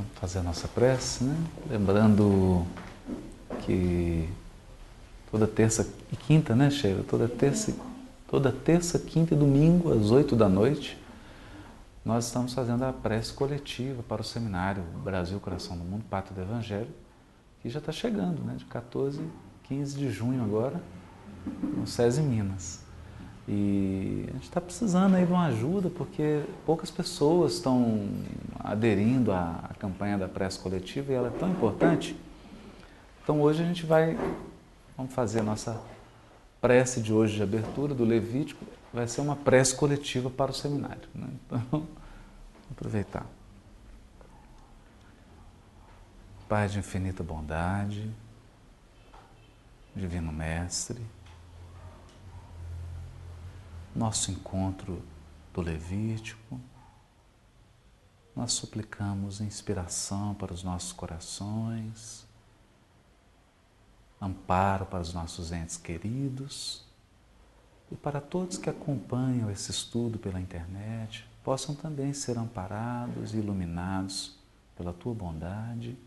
Vamos fazer a nossa prece, né? Lembrando que toda terça e quinta, né, Sheila? Toda terça, toda terça, quinta e domingo, às oito da noite, nós estamos fazendo a prece coletiva para o seminário Brasil, Coração do Mundo, Pátria do Evangelho, que já está chegando, né? De 14, 15 de junho agora, no SESI Minas. E a gente está precisando aí de uma ajuda, porque poucas pessoas estão aderindo à campanha da prece coletiva e ela é tão importante. Então hoje a gente vai, vamos fazer a nossa prece de hoje de abertura do Levítico, vai ser uma prece coletiva para o seminário. Né? Então, aproveitar. Pai de infinita bondade, Divino Mestre, nosso encontro do Levítico, nós suplicamos inspiração para os nossos corações, amparo para os nossos entes queridos e para todos que acompanham esse estudo pela internet, possam também ser amparados e iluminados pela tua bondade.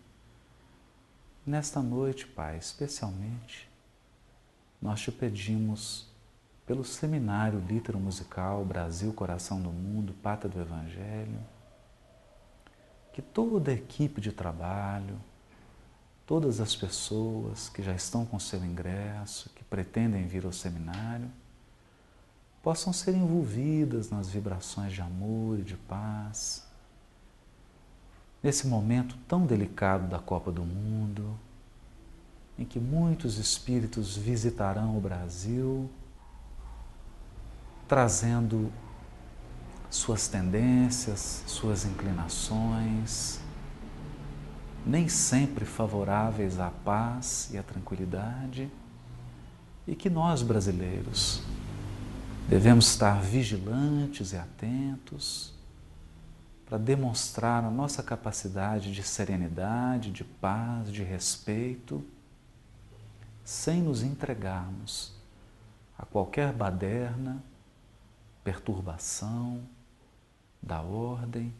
Nesta noite, Pai, especialmente, nós te pedimos pelo Seminário Lítero Musical Brasil Coração do Mundo, Pátria do Evangelho, que toda a equipe de trabalho, todas as pessoas que já estão com seu ingresso, que pretendem vir ao seminário, possam ser envolvidas nas vibrações de amor e de paz. Nesse momento tão delicado da Copa do Mundo, em que muitos espíritos visitarão o Brasil trazendo suas tendências, suas inclinações, nem sempre favoráveis à paz e à tranquilidade, e que nós brasileiros devemos estar vigilantes e atentos para demonstrar a nossa capacidade de serenidade, de paz, de respeito, sem nos entregarmos a qualquer baderna perturbação da ordem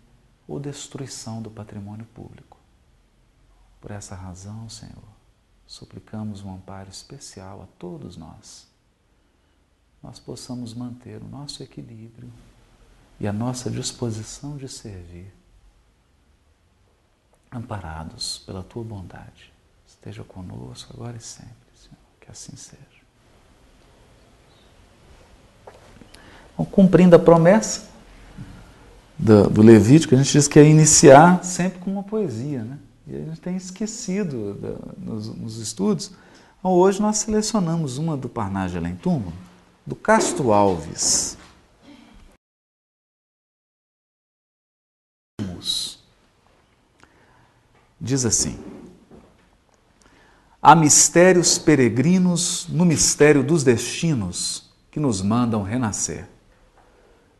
ou destruição do patrimônio público. Por essa razão, Senhor, suplicamos um amparo especial a todos nós. Nós possamos manter o nosso equilíbrio e a nossa disposição de servir, amparados pela tua bondade. Esteja conosco agora e sempre, Senhor, que assim seja. Então, cumprindo a promessa do, do, Levítico, a gente diz que é iniciar sempre com uma poesia, né? E a gente tem esquecido da, nos, nos, estudos. Então, hoje nós selecionamos uma do Parnage Além Túmulo, do Castro Alves. Diz assim: Há mistérios peregrinos no mistério dos destinos que nos mandam renascer.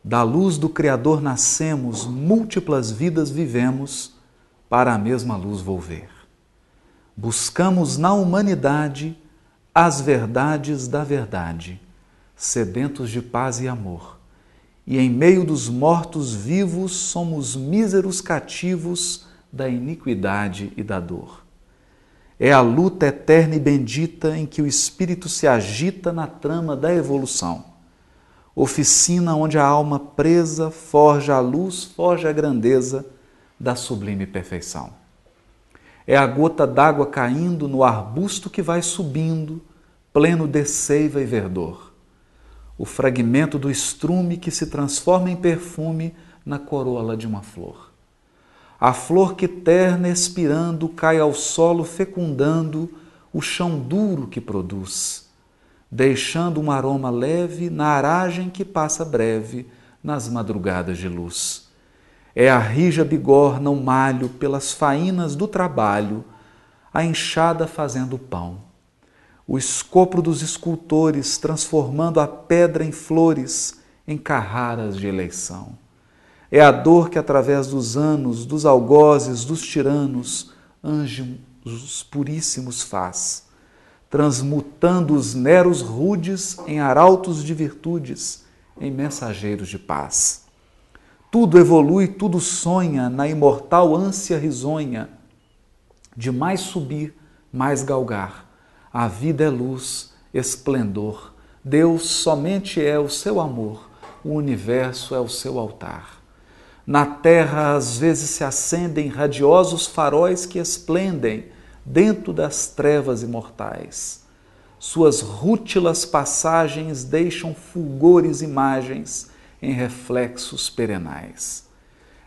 Da luz do Criador nascemos, múltiplas vidas vivemos, para a mesma luz volver. Buscamos na humanidade as verdades da verdade, sedentos de paz e amor. E em meio dos mortos vivos somos míseros cativos da iniquidade e da dor. É a luta eterna e bendita em que o espírito se agita na trama da evolução oficina onde a alma presa forja a luz, forja a grandeza da sublime perfeição. É a gota d'água caindo no arbusto que vai subindo, pleno de seiva e verdor. O fragmento do estrume que se transforma em perfume na corola de uma flor. A flor que terna expirando cai ao solo fecundando o chão duro que produz deixando um aroma leve na aragem que passa breve nas madrugadas de luz. É a rija bigorna o malho pelas faínas do trabalho, a enxada fazendo pão. O escopro dos escultores transformando a pedra em flores, em carraras de eleição. É a dor que, através dos anos, dos algozes, dos tiranos, anjos puríssimos faz transmutando os neros rudes em arautos de virtudes, em mensageiros de paz. Tudo evolui, tudo sonha na imortal ânsia risonha de mais subir, mais galgar. A vida é luz, esplendor. Deus somente é o seu amor, o universo é o seu altar. Na terra às vezes se acendem radiosos faróis que esplendem dentro das trevas imortais. Suas rútilas passagens deixam fulgores imagens em reflexos perenais.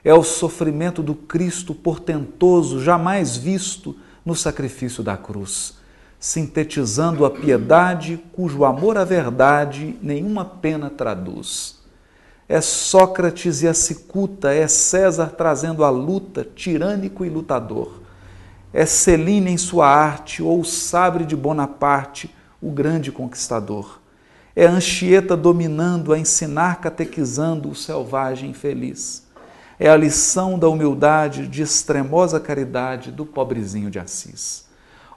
É o sofrimento do Cristo portentoso, jamais visto no sacrifício da cruz, sintetizando a piedade cujo amor à verdade nenhuma pena traduz. É Sócrates e a cicuta, é César trazendo a luta, tirânico e lutador. É Celine em sua arte ou o sabre de Bonaparte, o grande conquistador. É Anchieta dominando, a ensinar, catequizando o selvagem infeliz. É a lição da humildade, de extremosa caridade do pobrezinho de Assis.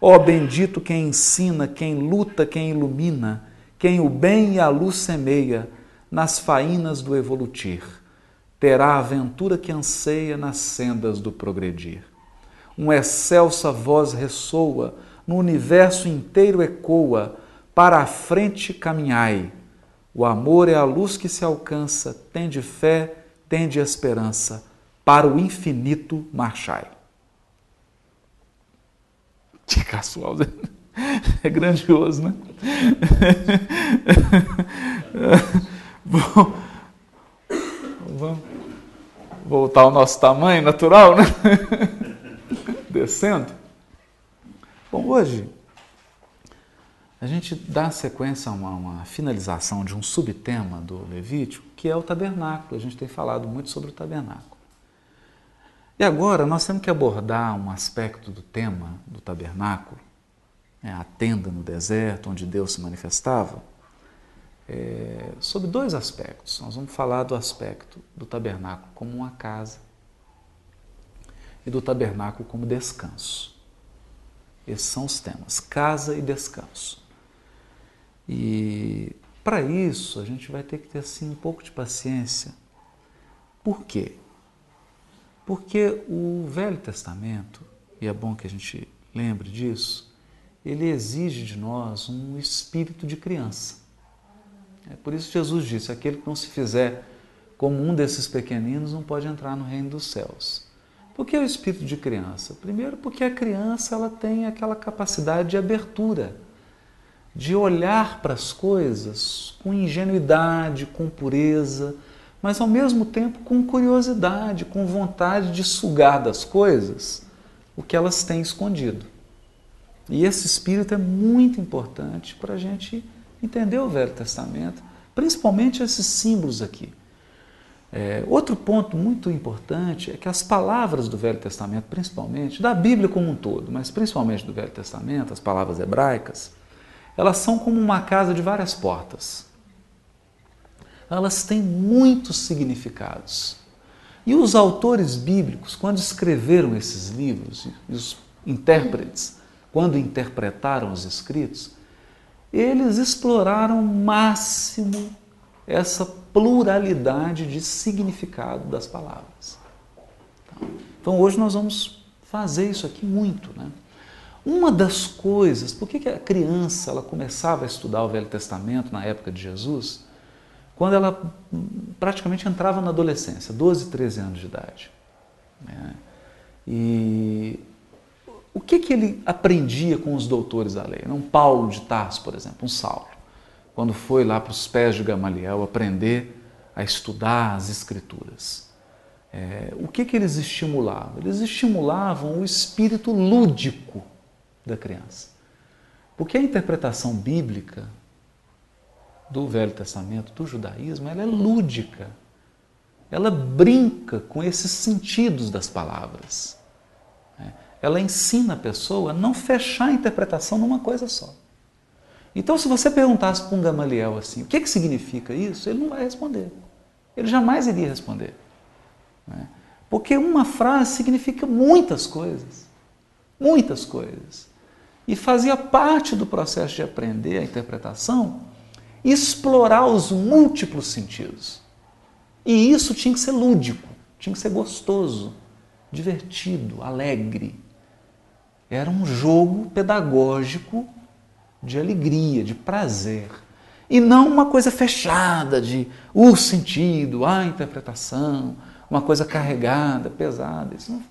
Ó oh, bendito quem ensina, quem luta, quem ilumina, quem o bem e a luz semeia nas faínas do evolutir, terá a aventura que anseia nas sendas do progredir. Um excelsa voz ressoa, no universo inteiro ecoa, para a frente caminhai. O amor é a luz que se alcança, tende fé, tende esperança, para o infinito marchai. Que casual, é grandioso, né? Bom, vamos voltar ao nosso tamanho natural, né? Descendo. Bom, hoje a gente dá sequência a uma, uma, finalização de um subtema do Levítico, que é o tabernáculo. A gente tem falado muito sobre o tabernáculo. E agora nós temos que abordar um aspecto do tema do tabernáculo, né, a tenda no deserto, onde Deus se manifestava, é, sobre dois aspectos. Nós vamos falar do aspecto do tabernáculo como uma casa e do tabernáculo como descanso. Esses são os temas: casa e descanso. E para isso a gente vai ter que ter assim um pouco de paciência. Por quê? Porque o Velho Testamento, e é bom que a gente lembre disso, ele exige de nós um espírito de criança. É por isso que Jesus disse: aquele que não se fizer como um desses pequeninos não pode entrar no reino dos céus. Por que o espírito de criança? Primeiro, porque a criança ela tem aquela capacidade de abertura de olhar para as coisas com ingenuidade, com pureza, mas ao mesmo tempo com curiosidade, com vontade de sugar das coisas o que elas têm escondido. E esse espírito é muito importante para a gente entender o Velho Testamento, principalmente esses símbolos aqui. É, outro ponto muito importante é que as palavras do Velho Testamento, principalmente, da Bíblia como um todo, mas principalmente do Velho Testamento, as palavras hebraicas, elas são como uma casa de várias portas. Elas têm muitos significados. E os autores bíblicos, quando escreveram esses livros, e os intérpretes, quando interpretaram os escritos, eles exploraram o máximo essa pluralidade de significado das palavras. Então hoje nós vamos fazer isso aqui muito, né? Uma das coisas, por que a criança ela começava a estudar o Velho Testamento na época de Jesus? Quando ela praticamente entrava na adolescência, 12, 13 anos de idade. Né? E o que, que ele aprendia com os doutores da lei? Um Paulo de Tarso, por exemplo, um Saulo, quando foi lá para os pés de Gamaliel aprender a estudar as Escrituras. É, o que, que eles estimulavam? Eles estimulavam o espírito lúdico da criança. Porque a interpretação bíblica do Velho Testamento, do judaísmo, ela é lúdica. Ela brinca com esses sentidos das palavras. Né? Ela ensina a pessoa a não fechar a interpretação numa coisa só. Então, se você perguntasse para um Gamaliel assim, o que, que significa isso, ele não vai responder. Ele jamais iria responder. Né? Porque uma frase significa muitas coisas. Muitas coisas e fazia parte do processo de aprender a interpretação explorar os múltiplos sentidos. E isso tinha que ser lúdico, tinha que ser gostoso, divertido, alegre. Era um jogo pedagógico de alegria, de prazer. E não uma coisa fechada de o sentido, a interpretação, uma coisa carregada, pesada. Isso não,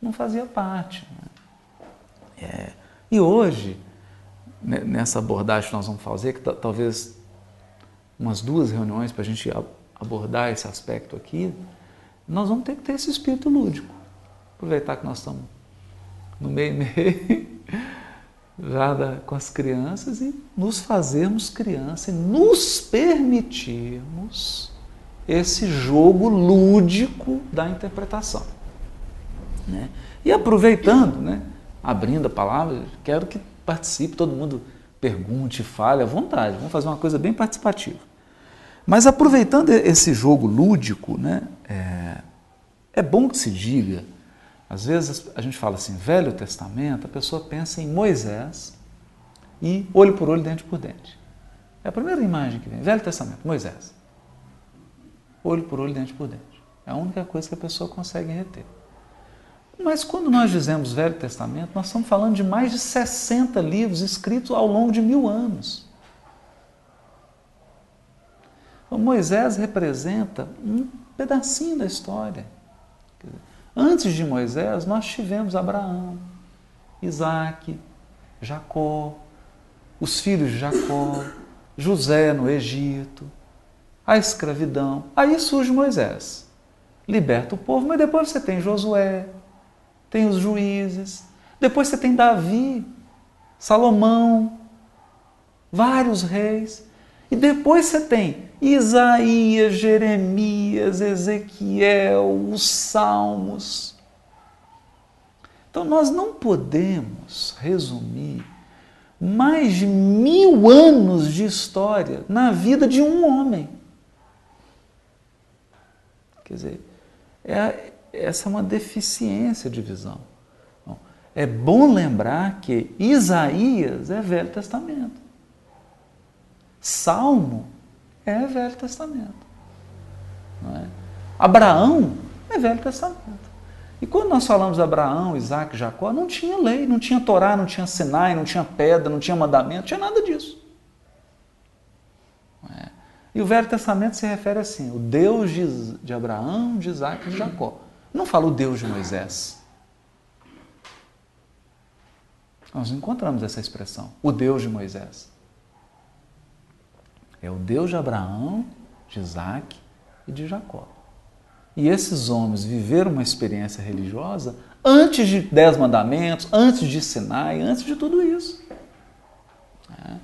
não fazia parte. Né? É. E hoje, nessa abordagem que nós vamos fazer, que talvez umas duas reuniões para a gente abordar esse aspecto aqui, nós vamos ter que ter esse espírito lúdico. Aproveitar que nós estamos no meio meio já da, com as crianças e nos fazermos criança e nos permitirmos esse jogo lúdico da interpretação. Né? E aproveitando, né, abrindo a palavra, quero que participe, todo mundo pergunte, fale à vontade. Vamos fazer uma coisa bem participativa. Mas aproveitando esse jogo lúdico, né, é, é bom que se diga às vezes a gente fala assim, Velho Testamento, a pessoa pensa em Moisés e olho por olho, dente por dente. É a primeira imagem que vem. Velho Testamento, Moisés. Olho por olho, dente por dente. É a única coisa que a pessoa consegue reter. Mas quando nós dizemos Velho Testamento, nós estamos falando de mais de 60 livros escritos ao longo de mil anos. Então, Moisés representa um pedacinho da história. Antes de Moisés, nós tivemos Abraão, Isaac, Jacó, os filhos de Jacó, José no Egito, a escravidão. Aí surge Moisés, liberta o povo, mas depois você tem Josué, tem os juízes, depois você tem Davi, Salomão, vários reis, e depois você tem Isaías, Jeremias, Ezequiel, os Salmos. Então nós não podemos resumir mais de mil anos de história na vida de um homem. Quer dizer, é, essa é uma deficiência de visão. é bom lembrar que Isaías é Velho Testamento. Salmo é Velho Testamento. É? Abraão é Velho Testamento. E quando nós falamos de Abraão, Isaac, Jacó, não tinha lei, não tinha Torá, não tinha Sinai, não tinha pedra, não tinha mandamento, não tinha nada disso. É? E o Velho Testamento se refere assim: o Deus de, de Abraão, de Isaac e de Jacó. Não fala o Deus de Moisés. Nós encontramos essa expressão, o Deus de Moisés. É o Deus de Abraão, de Isaac e de Jacó. E esses homens viveram uma experiência religiosa antes de Dez Mandamentos, antes de Sinai, antes de tudo isso. É.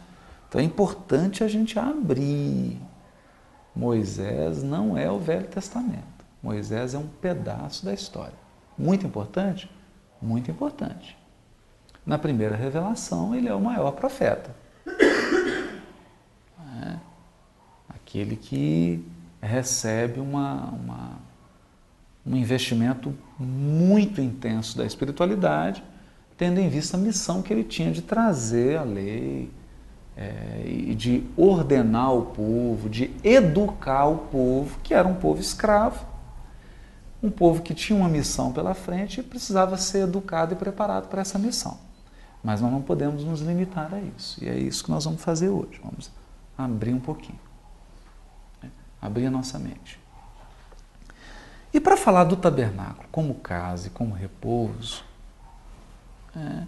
Então é importante a gente abrir. Moisés não é o Velho Testamento. Moisés é um pedaço da história. Muito importante? Muito importante. Na primeira revelação, ele é o maior profeta. Aquele que recebe uma, uma, um investimento muito intenso da espiritualidade, tendo em vista a missão que ele tinha de trazer a lei é, e de ordenar o povo, de educar o povo, que era um povo escravo, um povo que tinha uma missão pela frente e precisava ser educado e preparado para essa missão. Mas nós não podemos nos limitar a isso. E é isso que nós vamos fazer hoje. Vamos abrir um pouquinho abrir a nossa mente. E para falar do tabernáculo como casa e como repouso, é,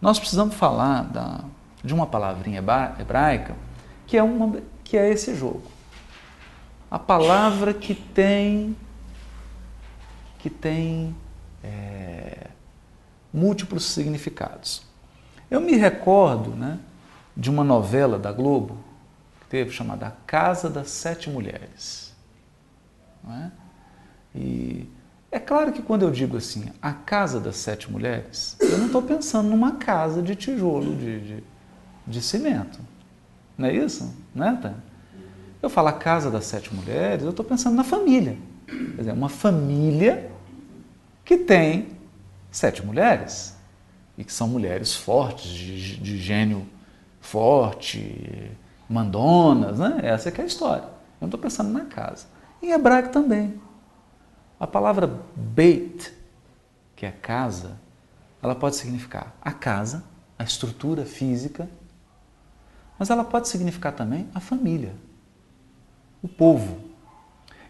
nós precisamos falar da, de uma palavrinha hebraica que é, uma, que é esse jogo. A palavra que tem que tem é, múltiplos significados. Eu me recordo né, de uma novela da Globo teve, chamada Casa das Sete Mulheres. É? E é claro que quando eu digo assim, a Casa das Sete Mulheres, eu não estou pensando numa casa de tijolo, de, de, de cimento. Não é isso? Não é, tá? Eu falo a Casa das Sete Mulheres, eu estou pensando na família. Quer dizer, uma família que tem sete mulheres e que são mulheres fortes, de, de gênio forte, mandonas, né? Essa é, é a história. Eu não estou pensando na casa. Em hebraico também. A palavra Beit, que é casa, ela pode significar a casa, a estrutura física, mas ela pode significar também a família, o povo.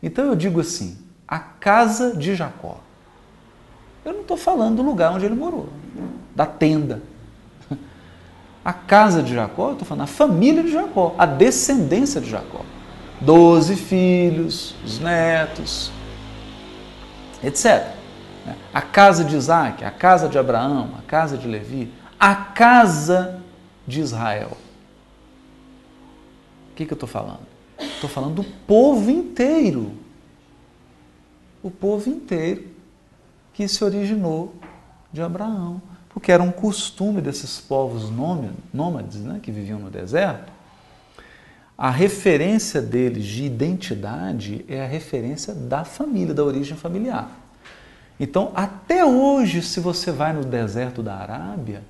Então eu digo assim, a casa de Jacó. Eu não estou falando do lugar onde ele morou, da tenda. A casa de Jacó, eu estou falando a família de Jacó, a descendência de Jacó. Doze filhos, os netos, etc. A casa de Isaac, a casa de Abraão, a casa de Levi, a casa de Israel. O que, que eu estou falando? Estou falando do povo inteiro. O povo inteiro que se originou de Abraão. Porque era um costume desses povos nômades né, que viviam no deserto. A referência deles de identidade é a referência da família, da origem familiar. Então, até hoje, se você vai no deserto da Arábia,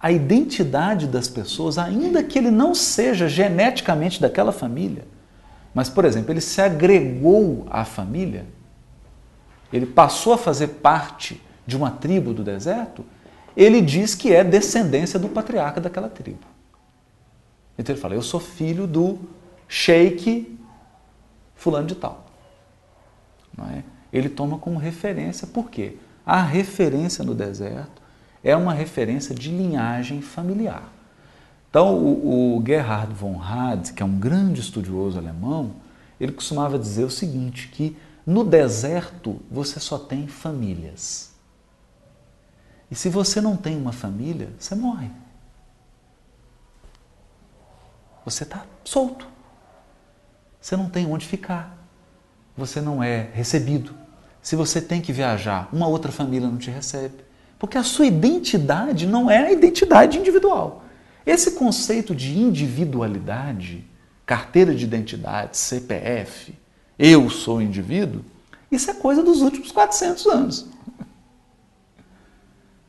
a identidade das pessoas, ainda que ele não seja geneticamente daquela família, mas, por exemplo, ele se agregou à família, ele passou a fazer parte de uma tribo do deserto, ele diz que é descendência do patriarca daquela tribo. Então ele fala: Eu sou filho do sheik fulano de tal. Não é? Ele toma como referência, por quê? A referência no deserto é uma referência de linhagem familiar. Então, o, o Gerhard von Rad, que é um grande estudioso alemão, ele costumava dizer o seguinte, que no deserto você só tem famílias. E se você não tem uma família, você morre. Você está solto. Você não tem onde ficar. Você não é recebido. Se você tem que viajar, uma outra família não te recebe. Porque a sua identidade não é a identidade individual. Esse conceito de individualidade, carteira de identidade, CPF, eu sou indivíduo, isso é coisa dos últimos 400 anos.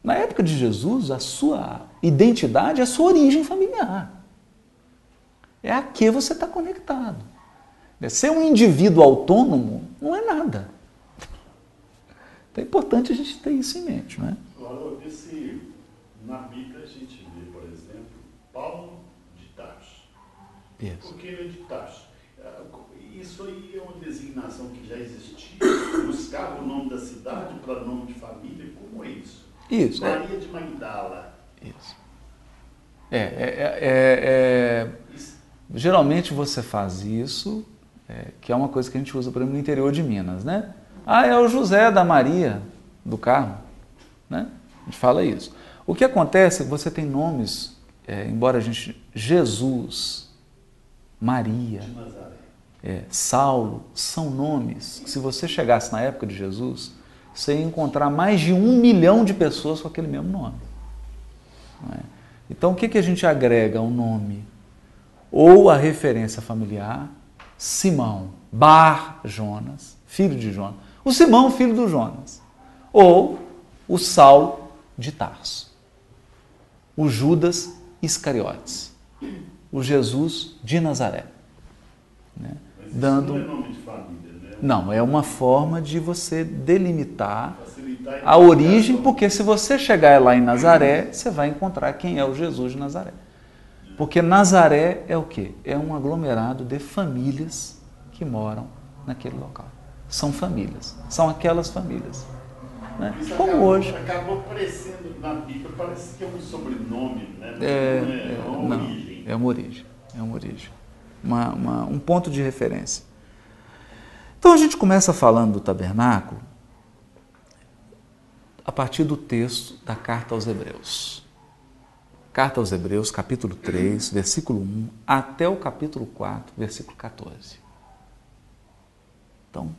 Na época de Jesus, a sua identidade é a sua origem familiar. É a que você está conectado. Ser um indivíduo autônomo não é nada. Então é importante a gente ter isso em mente. Não é? Agora, esse, na Bíblia a gente Paulo de Tarso. Isso. Por que ele é de Tarso? Ah, isso aí é uma designação que já existia, buscava o nome da cidade para nome de família, como é isso? Isso. É. Maria é. de Magdala. Isso. É, é, é, geralmente você faz isso, que é uma coisa que a gente usa, por exemplo, no interior de Minas, né? Ah, é o José da Maria do carro, né? A gente fala isso. O que acontece é que você tem nomes é, embora a gente. Jesus, Maria, é, Saulo, são nomes que, se você chegasse na época de Jesus, você encontrar mais de um milhão de pessoas com aquele mesmo nome. É? Então, o que, que a gente agrega ao nome? Ou a referência familiar, Simão, Bar Jonas, filho de Jonas. O Simão, filho do Jonas. Ou o Saulo de Tarso. O Judas Iscariotes, o Jesus de Nazaré. Né? Mas dando... não é nome de família? Não, é uma forma de você delimitar a origem, porque se você chegar lá em Nazaré, você vai encontrar quem é o Jesus de Nazaré. Porque Nazaré é o quê? É um aglomerado de famílias que moram naquele local. São famílias, são aquelas famílias. Né? Como acabou, hoje. Acabou aparecendo na Bíblia, parece que é um sobrenome, né? É, é, é uma não, origem. É uma origem. É uma origem. Uma, uma, um ponto de referência. Então a gente começa falando do tabernáculo a partir do texto da carta aos Hebreus. Carta aos Hebreus, capítulo 3, versículo 1, até o capítulo 4, versículo 14. Então,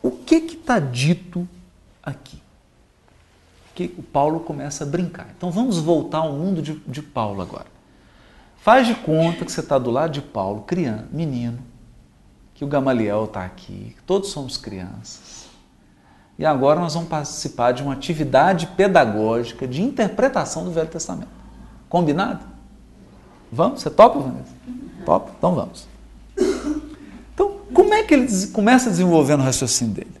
o que está dito aqui? Que o Paulo começa a brincar. Então vamos voltar ao mundo de, de Paulo agora. Faz de conta que você está do lado de Paulo, criança, menino, que o Gamaliel está aqui, todos somos crianças. E agora nós vamos participar de uma atividade pedagógica de interpretação do Velho Testamento. Combinado? Vamos? Você topa, Vanessa? Topa? Então vamos. Então, Como é que ele começa a desenvolver no raciocínio dele?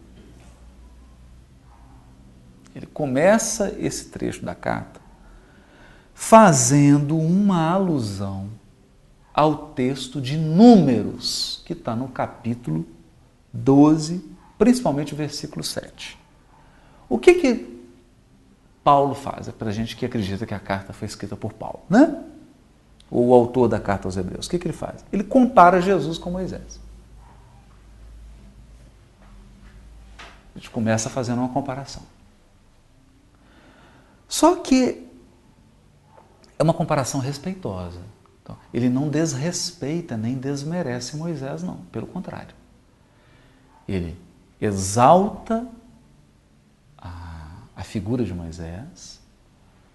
Ele começa esse trecho da carta fazendo uma alusão ao texto de Números, que está no capítulo 12, principalmente o versículo 7. O que que Paulo faz? É para a gente que acredita que a carta foi escrita por Paulo, né? O autor da carta aos Hebreus. O que, que ele faz? Ele compara Jesus com Moisés. A gente começa fazendo uma comparação. Só que é uma comparação respeitosa. Então, ele não desrespeita nem desmerece Moisés, não. Pelo contrário. Ele exalta a, a figura de Moisés,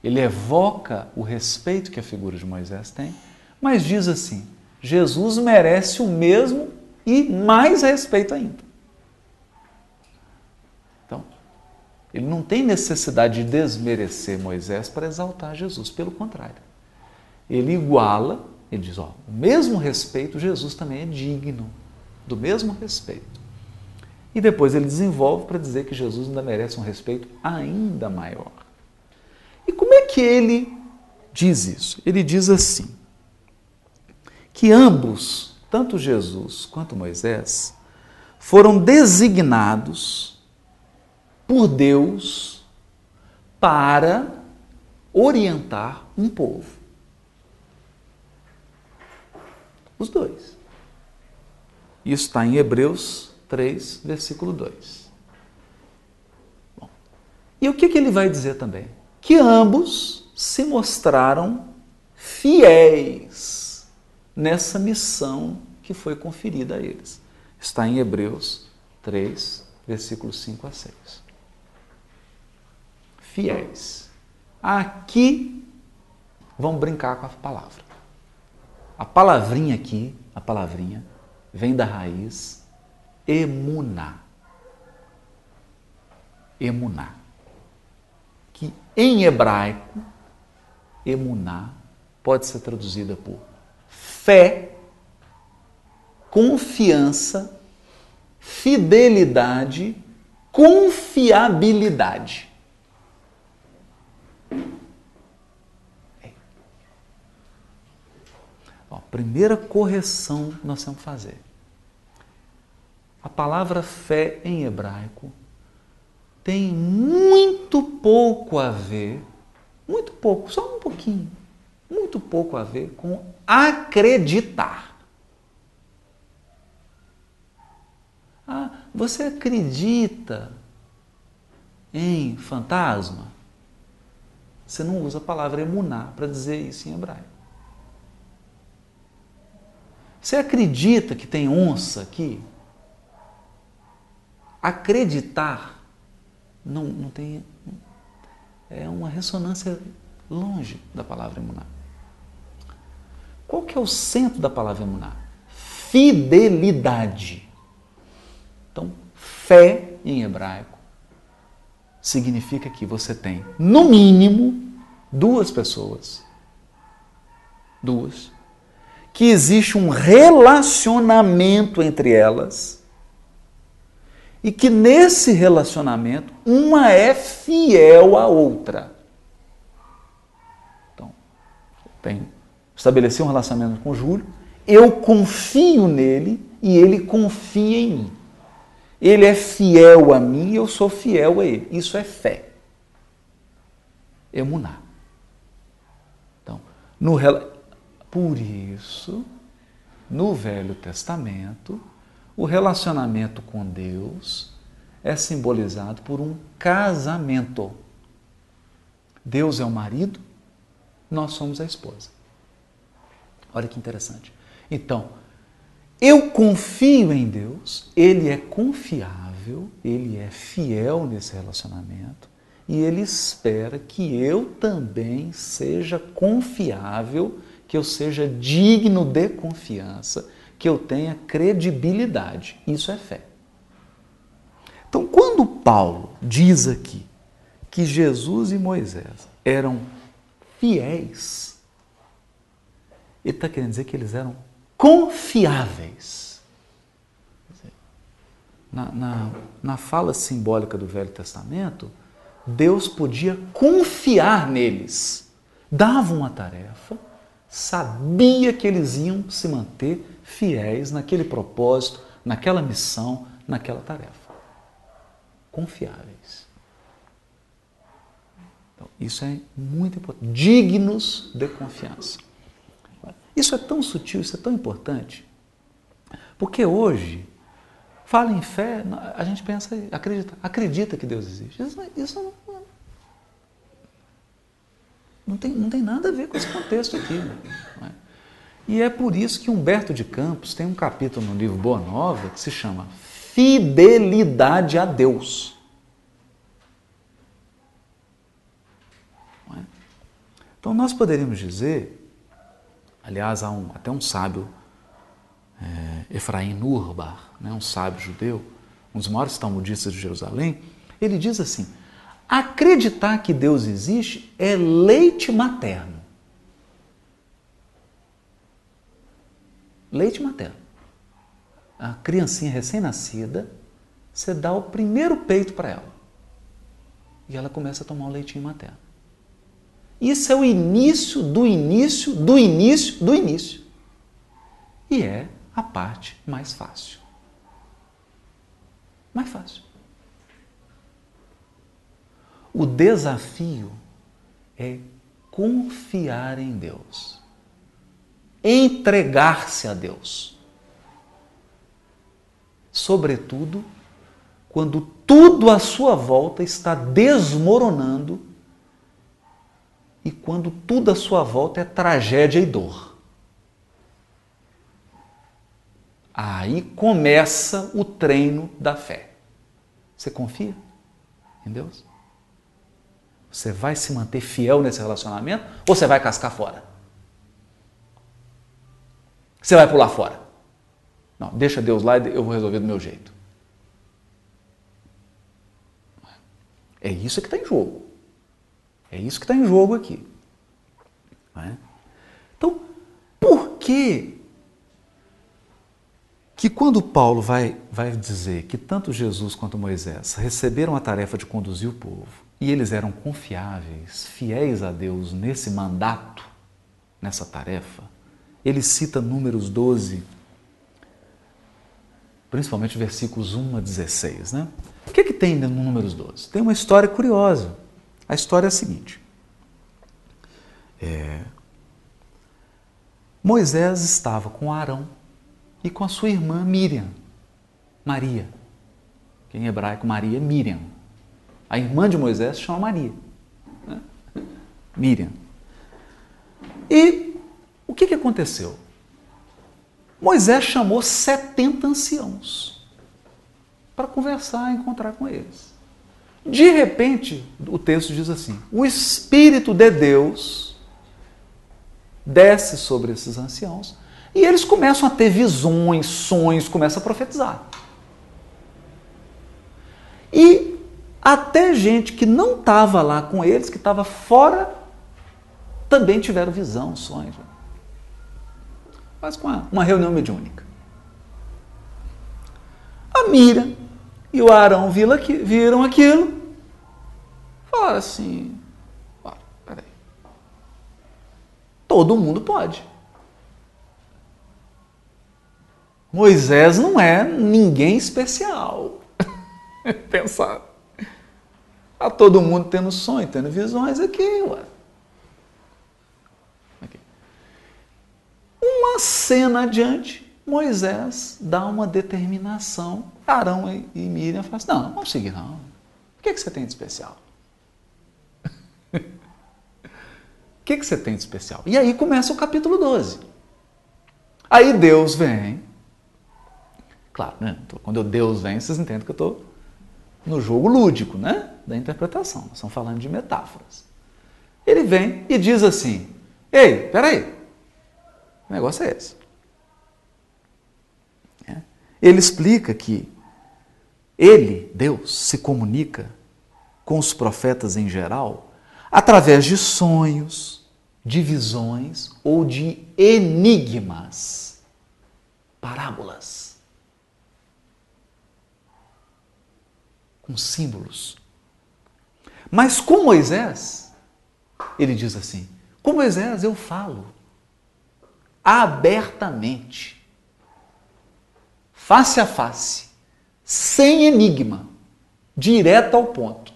ele evoca o respeito que a figura de Moisés tem, mas diz assim: Jesus merece o mesmo e mais respeito ainda. Ele não tem necessidade de desmerecer Moisés para exaltar Jesus, pelo contrário. Ele iguala, ele diz: ó, o mesmo respeito, Jesus também é digno do mesmo respeito. E depois ele desenvolve para dizer que Jesus ainda merece um respeito ainda maior. E como é que ele diz isso? Ele diz assim: que ambos, tanto Jesus quanto Moisés, foram designados por Deus para orientar um povo. Os dois. Isso está em Hebreus 3, versículo 2. Bom, e o que, que ele vai dizer também? Que ambos se mostraram fiéis nessa missão que foi conferida a eles. Está em Hebreus 3, versículos 5 a 6 fiéis. Aqui, vamos brincar com a palavra. A palavrinha aqui, a palavrinha, vem da raiz emuná. Emuná. Que em hebraico, emuná pode ser traduzida por fé, confiança, fidelidade, confiabilidade. Primeira correção que nós temos que fazer. A palavra fé em hebraico tem muito pouco a ver, muito pouco, só um pouquinho, muito pouco a ver com acreditar. Ah, você acredita em fantasma? Você não usa a palavra emuná para dizer isso em hebraico. Você acredita que tem onça aqui? Acreditar não, não tem. É uma ressonância longe da palavra emuná. Qual que é o centro da palavra emuná? Fidelidade. Então, fé em hebraico significa que você tem, no mínimo, duas pessoas. Duas que existe um relacionamento entre elas e que nesse relacionamento uma é fiel à outra. Então, tem estabeleci um relacionamento com o Júlio, eu confio nele e ele confia em mim. Ele é fiel a mim e eu sou fiel a ele. Isso é fé. Emuná. Então, no por isso, no Velho Testamento, o relacionamento com Deus é simbolizado por um casamento. Deus é o marido, nós somos a esposa. Olha que interessante. Então, eu confio em Deus, Ele é confiável, Ele é fiel nesse relacionamento e Ele espera que eu também seja confiável que eu seja digno de confiança, que eu tenha credibilidade. Isso é fé. Então, quando Paulo diz aqui que Jesus e Moisés eram fiéis, ele está querendo dizer que eles eram confiáveis. na, na, na fala simbólica do Velho Testamento, Deus podia confiar neles. Dava uma tarefa, sabia que eles iam se manter fiéis naquele propósito, naquela missão, naquela tarefa. Confiáveis. Então, isso é muito importante. Dignos de confiança. Isso é tão sutil, isso é tão importante, porque hoje, fala em fé, a gente pensa, acredita, acredita que Deus existe. Isso, isso não, tem, não tem nada a ver com esse contexto aqui. É? E é por isso que Humberto de Campos tem um capítulo no livro Boa Nova que se chama Fidelidade a Deus. É? Então nós poderíamos dizer Aliás, há um, até um sábio, é, Efraim Nurbar, né, um sábio judeu, um dos maiores talmudistas de Jerusalém, ele diz assim: acreditar que Deus existe é leite materno. Leite materno. A criancinha recém-nascida, você dá o primeiro peito para ela. E ela começa a tomar o leitinho materno. Isso é o início do início do início do início. E é a parte mais fácil. Mais fácil. O desafio é confiar em Deus, entregar-se a Deus. Sobretudo quando tudo à sua volta está desmoronando e quando tudo à sua volta é tragédia e dor. Aí começa o treino da fé. Você confia em Deus? Você vai se manter fiel nesse relacionamento ou você vai cascar fora? Você vai pular fora? Não, deixa Deus lá e eu vou resolver do meu jeito. É isso que está em jogo. É isso que está em jogo aqui. É? Então, por que que quando Paulo vai, vai dizer que tanto Jesus quanto Moisés receberam a tarefa de conduzir o povo e eles eram confiáveis, fiéis a Deus nesse mandato, nessa tarefa, ele cita Números 12, principalmente versículos 1 a 16. Né? O que, que tem no Números 12? Tem uma história curiosa. A história é a seguinte: é, Moisés estava com Arão e com a sua irmã Miriam, Maria, que em hebraico Maria é Miriam. A irmã de Moisés se chama Maria. Né? Miriam. E o que, que aconteceu? Moisés chamou 70 anciãos para conversar, encontrar com eles. De repente, o texto diz assim: o Espírito de Deus desce sobre esses anciãos e eles começam a ter visões, sonhos, começam a profetizar. E até gente que não estava lá com eles, que estava fora, também tiveram visão, sonhos. Mas com uma, uma reunião mediúnica. A Mira e o Arão viram aquilo, falaram assim: peraí. Todo mundo pode. Moisés não é ninguém especial. Pensar. Tá todo mundo tendo sonho, tendo visões aqui, ué. Aqui. Uma cena adiante, Moisés dá uma determinação. Arão e Miriam falam assim, não, não vamos seguir não. O que, é que você tem de especial? o que, é que você tem de especial? E aí começa o capítulo 12. Aí Deus vem. Claro, né? Quando Deus vem, vocês entendem que eu estou no jogo lúdico, né? Da interpretação. Nós estamos falando de metáforas. Ele vem e diz assim: Ei, peraí, o negócio é esse. Ele explica que ele, Deus, se comunica com os profetas em geral através de sonhos, de visões ou de enigmas, parábolas. Com símbolos. Mas com Moisés, ele diz assim: com Moisés eu falo abertamente, face a face, sem enigma, direto ao ponto.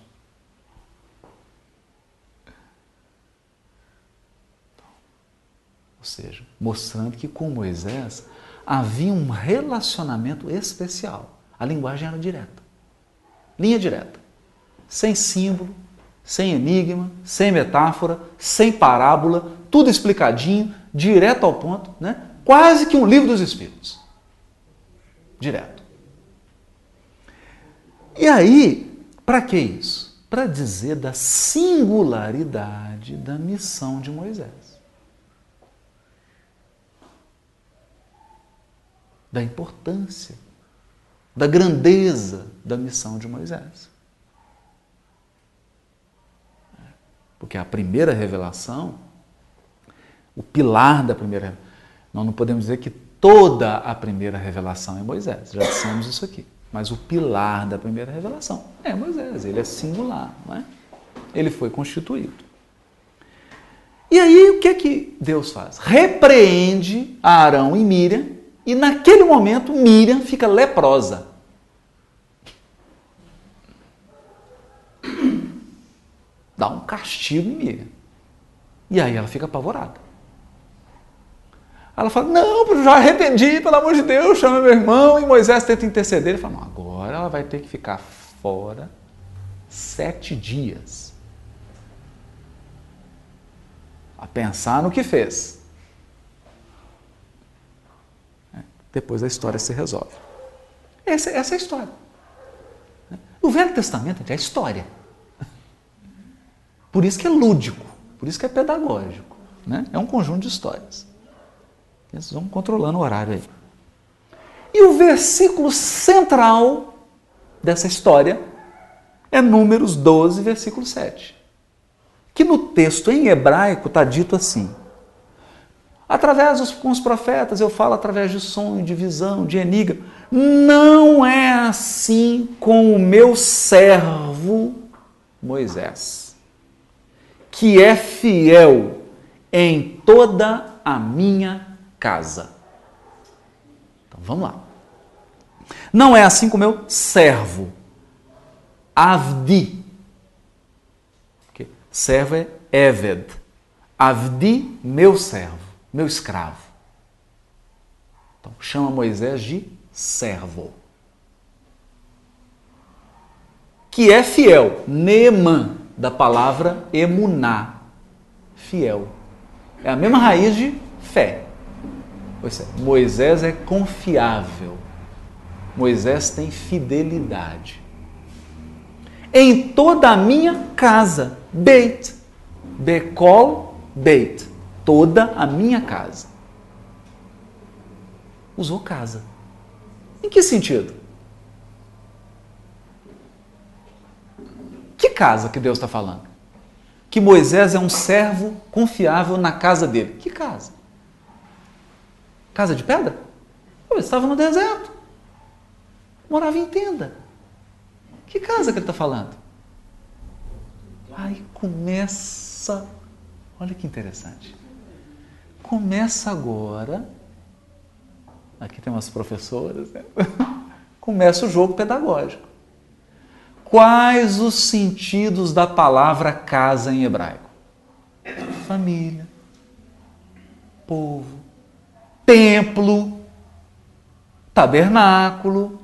Ou seja, mostrando que com Moisés havia um relacionamento especial. A linguagem era direta. Linha direta. Sem símbolo, sem enigma, sem metáfora, sem parábola, tudo explicadinho, direto ao ponto, né? quase que um livro dos Espíritos. Direto. E aí, para que isso? Para dizer da singularidade da missão de Moisés. da importância, da grandeza da missão de Moisés. Porque a primeira revelação, o pilar da primeira nós não podemos dizer que toda a primeira revelação é Moisés, já dissemos isso aqui. Mas o pilar da primeira revelação é Moisés, ele é singular, não é? Ele foi constituído. E aí o que é que Deus faz? Repreende Arão e Miriam e naquele momento, Miriam fica leprosa. Dá um castigo em Miriam. E aí ela fica apavorada. Ela fala: Não, já arrependi, pelo amor de Deus, chama meu irmão. E Moisés tenta interceder. Ele fala: Não, agora ela vai ter que ficar fora sete dias. A pensar no que fez. Depois a história se resolve. Essa, essa é a história. O Velho Testamento é a história. Por isso que é lúdico, por isso que é pedagógico. Né? É um conjunto de histórias. Eles vão controlando o horário aí. E o versículo central dessa história é Números 12, versículo 7. Que no texto em hebraico está dito assim: Através dos com os profetas eu falo através de sonho, de visão, de enigma. Não é assim com o meu servo Moisés, que é fiel em toda a minha casa. Então vamos lá. Não é assim com o meu servo Avdi. Servo é Eved. Avdi, meu servo meu escravo. Então, chama Moisés de servo. Que é fiel, Neemã, da palavra emuná, fiel. É a mesma raiz de fé. É, Moisés é confiável. Moisés tem fidelidade. Em toda a minha casa, Beit, Becol, Beit toda a minha casa. Usou casa. Em que sentido? Que casa que Deus está falando? Que Moisés é um servo confiável na casa dele. Que casa? Casa de pedra? Eu estava no deserto. Morava em tenda. Que casa que ele está falando? Aí começa. Olha que interessante começa agora. Aqui tem umas professoras, né? começa o jogo pedagógico. Quais os sentidos da palavra casa em hebraico? Família, povo, templo, tabernáculo.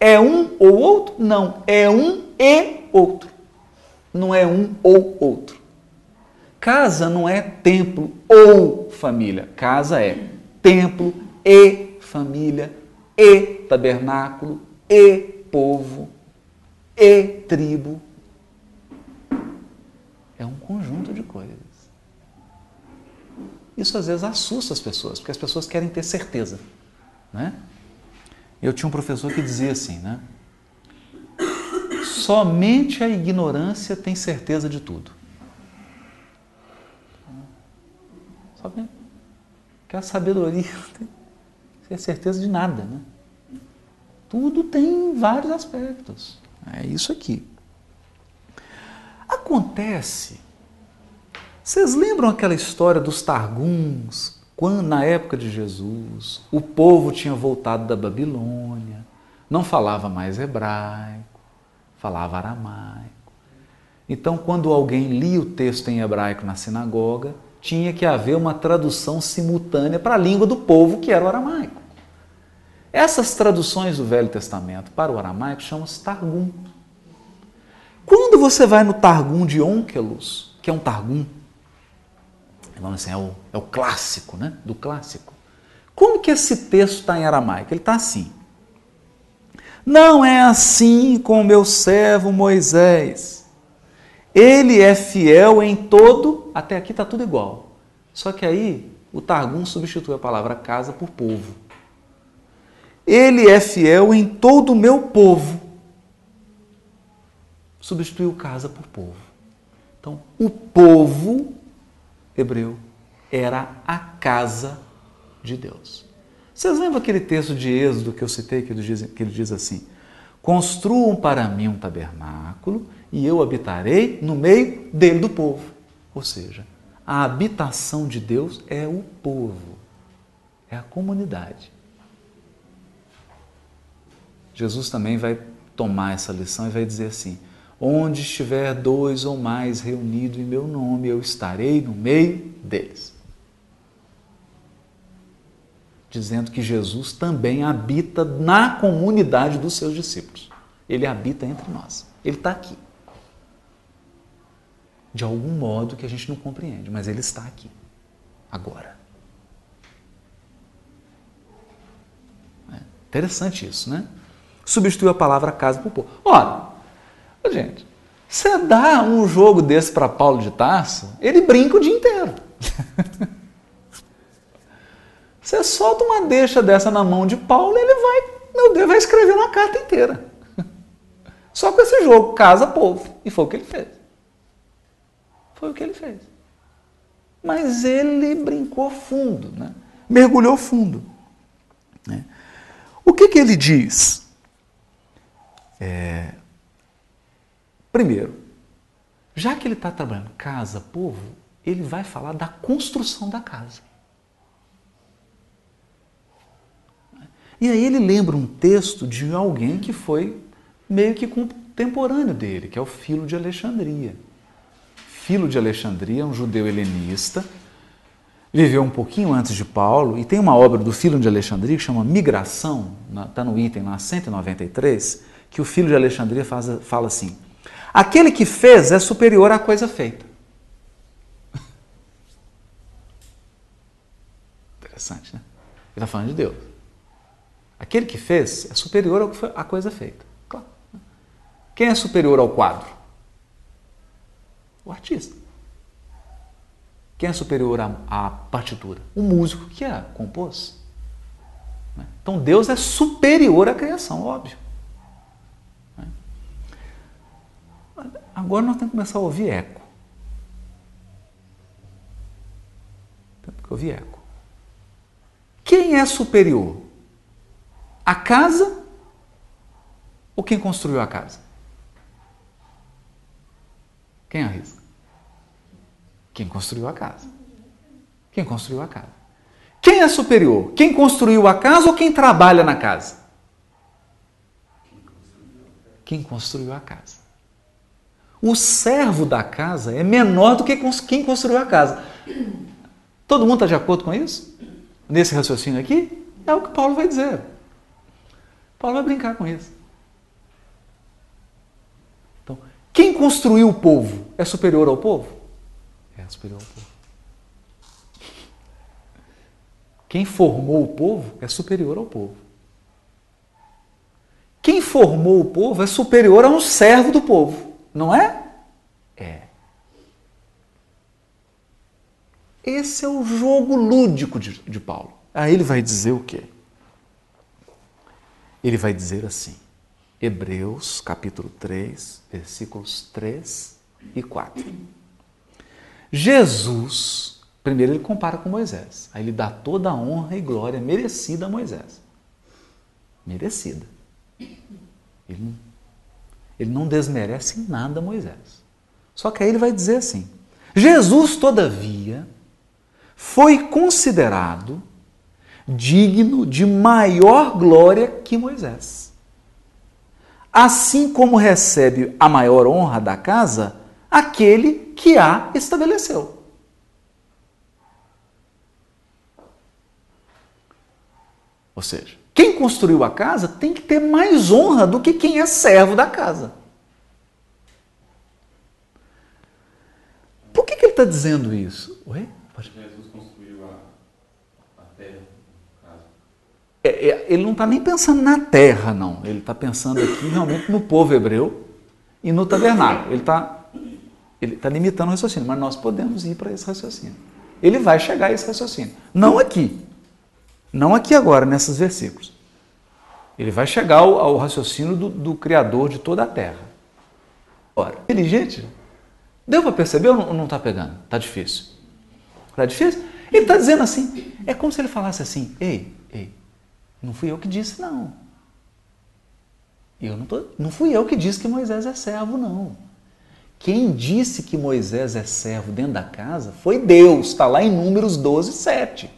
É um ou outro? Não, é um e outro. Não é um ou outro. Casa não é templo ou família. Casa é templo e família, e tabernáculo, e povo, e tribo. É um conjunto de coisas. Isso às vezes assusta as pessoas, porque as pessoas querem ter certeza. Né? Eu tinha um professor que dizia assim, né? Somente a ignorância tem certeza de tudo. Sabe? Que a sabedoria não tem certeza de nada, né? Tudo tem vários aspectos. É isso aqui. Acontece. Vocês lembram aquela história dos Targuns, quando na época de Jesus o povo tinha voltado da Babilônia, não falava mais hebraico, falava aramaico. Então, quando alguém lia o texto em hebraico na sinagoga, tinha que haver uma tradução simultânea para a língua do povo, que era o aramaico. Essas traduções do Velho Testamento para o aramaico chamam-se Targum. Quando você vai no Targum de Onkelos, que é um Targum, assim, é o, é o clássico, né? Do clássico. Como que esse texto está em aramaico? Ele está assim. Não é assim com meu servo Moisés. Ele é fiel em todo, até aqui está tudo igual. Só que aí o Targum substitui a palavra casa por povo. Ele é fiel em todo o meu povo substituiu casa por povo. Então, o povo hebreu era a casa de Deus. Vocês lembram aquele texto de Êxodo que eu citei, que ele diz, que ele diz assim: Construam para mim um tabernáculo e eu habitarei no meio dele do povo. Ou seja, a habitação de Deus é o povo, é a comunidade. Jesus também vai tomar essa lição e vai dizer assim: Onde estiver dois ou mais reunidos em meu nome, eu estarei no meio deles. Dizendo que Jesus também habita na comunidade dos seus discípulos. Ele habita entre nós. Ele está aqui. De algum modo que a gente não compreende, mas ele está aqui. Agora. É interessante isso, né? Substituiu a palavra casa por povo. Ora, Gente, você dá um jogo desse para Paulo de Tarso, ele brinca o dia inteiro. Você solta uma deixa dessa na mão de Paulo, ele vai, meu Deus, vai escrever uma carta inteira. Só com esse jogo, casa povo. E foi o que ele fez. Foi o que ele fez. Mas ele brincou fundo, né? mergulhou fundo. Né? O que, que ele diz? É, Primeiro, já que ele está trabalhando casa, povo, ele vai falar da construção da casa. E aí ele lembra um texto de alguém que foi meio que contemporâneo dele, que é o Filo de Alexandria. Filo de Alexandria um judeu helenista, viveu um pouquinho antes de Paulo, e tem uma obra do Filo de Alexandria que chama Migração, está no item lá 193, que o Filho de Alexandria faz, fala assim: Aquele que fez é superior à coisa feita. Interessante, né? Ele está falando de Deus. Aquele que fez é superior à coisa feita. Claro. Quem é superior ao quadro? O artista. Quem é superior à, à partitura? O músico que a compôs. Né? Então Deus é superior à criação, óbvio. Agora nós temos que começar a ouvir eco. Temos que ouvir eco. Quem é superior? A casa ou quem construiu a casa? Quem arrisca? Quem construiu a casa. Quem construiu a casa. Quem é superior? Quem construiu a casa ou quem trabalha na casa? Quem construiu a casa. O servo da casa é menor do que quem construiu a casa. Todo mundo está de acordo com isso? Nesse raciocínio aqui? É o que Paulo vai dizer. Paulo vai brincar com isso. Então, quem construiu o povo é superior ao povo? É superior ao povo. Quem formou o povo é superior ao povo. Quem formou o povo é superior a um servo do povo. Não é? É. Esse é o jogo lúdico de, de Paulo. Aí ele vai dizer o quê? Ele vai dizer assim, Hebreus capítulo 3, versículos 3 e 4. Jesus, primeiro ele compara com Moisés, aí ele dá toda a honra e glória merecida a Moisés. Merecida. Ele não, ele não desmerece em nada Moisés. Só que aí ele vai dizer assim: Jesus, todavia, foi considerado digno de maior glória que Moisés. Assim como recebe a maior honra da casa aquele que a estabeleceu. Ou seja, quem construiu a casa tem que ter mais honra do que quem é servo da casa. Por que, que ele está dizendo isso? Oi? Jesus construiu a, a terra, é, é, ele não está nem pensando na terra, não. Ele está pensando aqui realmente no povo hebreu e no tabernáculo. Ele está ele tá limitando o raciocínio, mas nós podemos ir para esse raciocínio. Ele vai chegar a esse raciocínio. Não aqui. Não aqui agora, nesses versículos. Ele vai chegar ao, ao raciocínio do, do, Criador de toda a terra. Ora, inteligente? Deu para perceber ou não está pegando? Está difícil. Está difícil? Ele está dizendo assim, é como se ele falasse assim, ei, ei, não fui eu que disse não. Eu não, tô, não fui eu que disse que Moisés é servo, não. Quem disse que Moisés é servo dentro da casa foi Deus, está lá em Números 12, 7.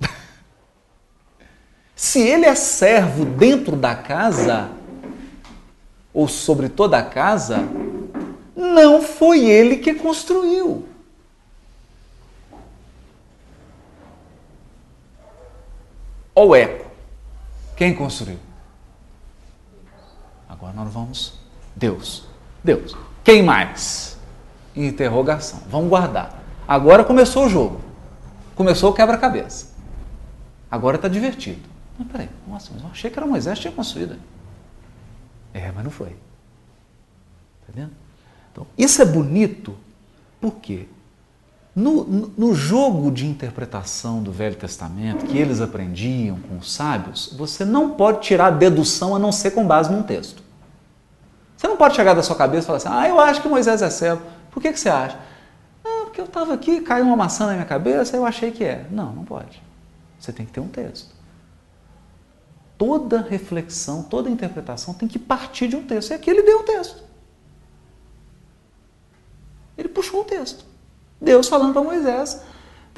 Se ele é servo dentro da casa, ou sobre toda a casa, não foi ele que construiu. Olha o eco. Quem construiu? Agora nós vamos. Deus. Deus. Quem mais? Interrogação. Vamos guardar. Agora começou o jogo. Começou o quebra-cabeça. Agora está divertido. Mas peraí, nossa, mas eu achei que era Moisés que tinha construído. É, mas não foi. Está vendo? Então, isso é bonito porque no, no, jogo de interpretação do Velho Testamento que eles aprendiam com os sábios, você não pode tirar dedução a não ser com base num texto. Você não pode chegar da sua cabeça e falar assim: ah, eu acho que Moisés é servo. Por que, que você acha? Ah, porque eu estava aqui, caiu uma maçã na minha cabeça, eu achei que é. Não, não pode. Você tem que ter um texto toda reflexão, toda interpretação tem que partir de um texto. E aqui ele deu um texto. Ele puxou um texto. Deus falando para Moisés.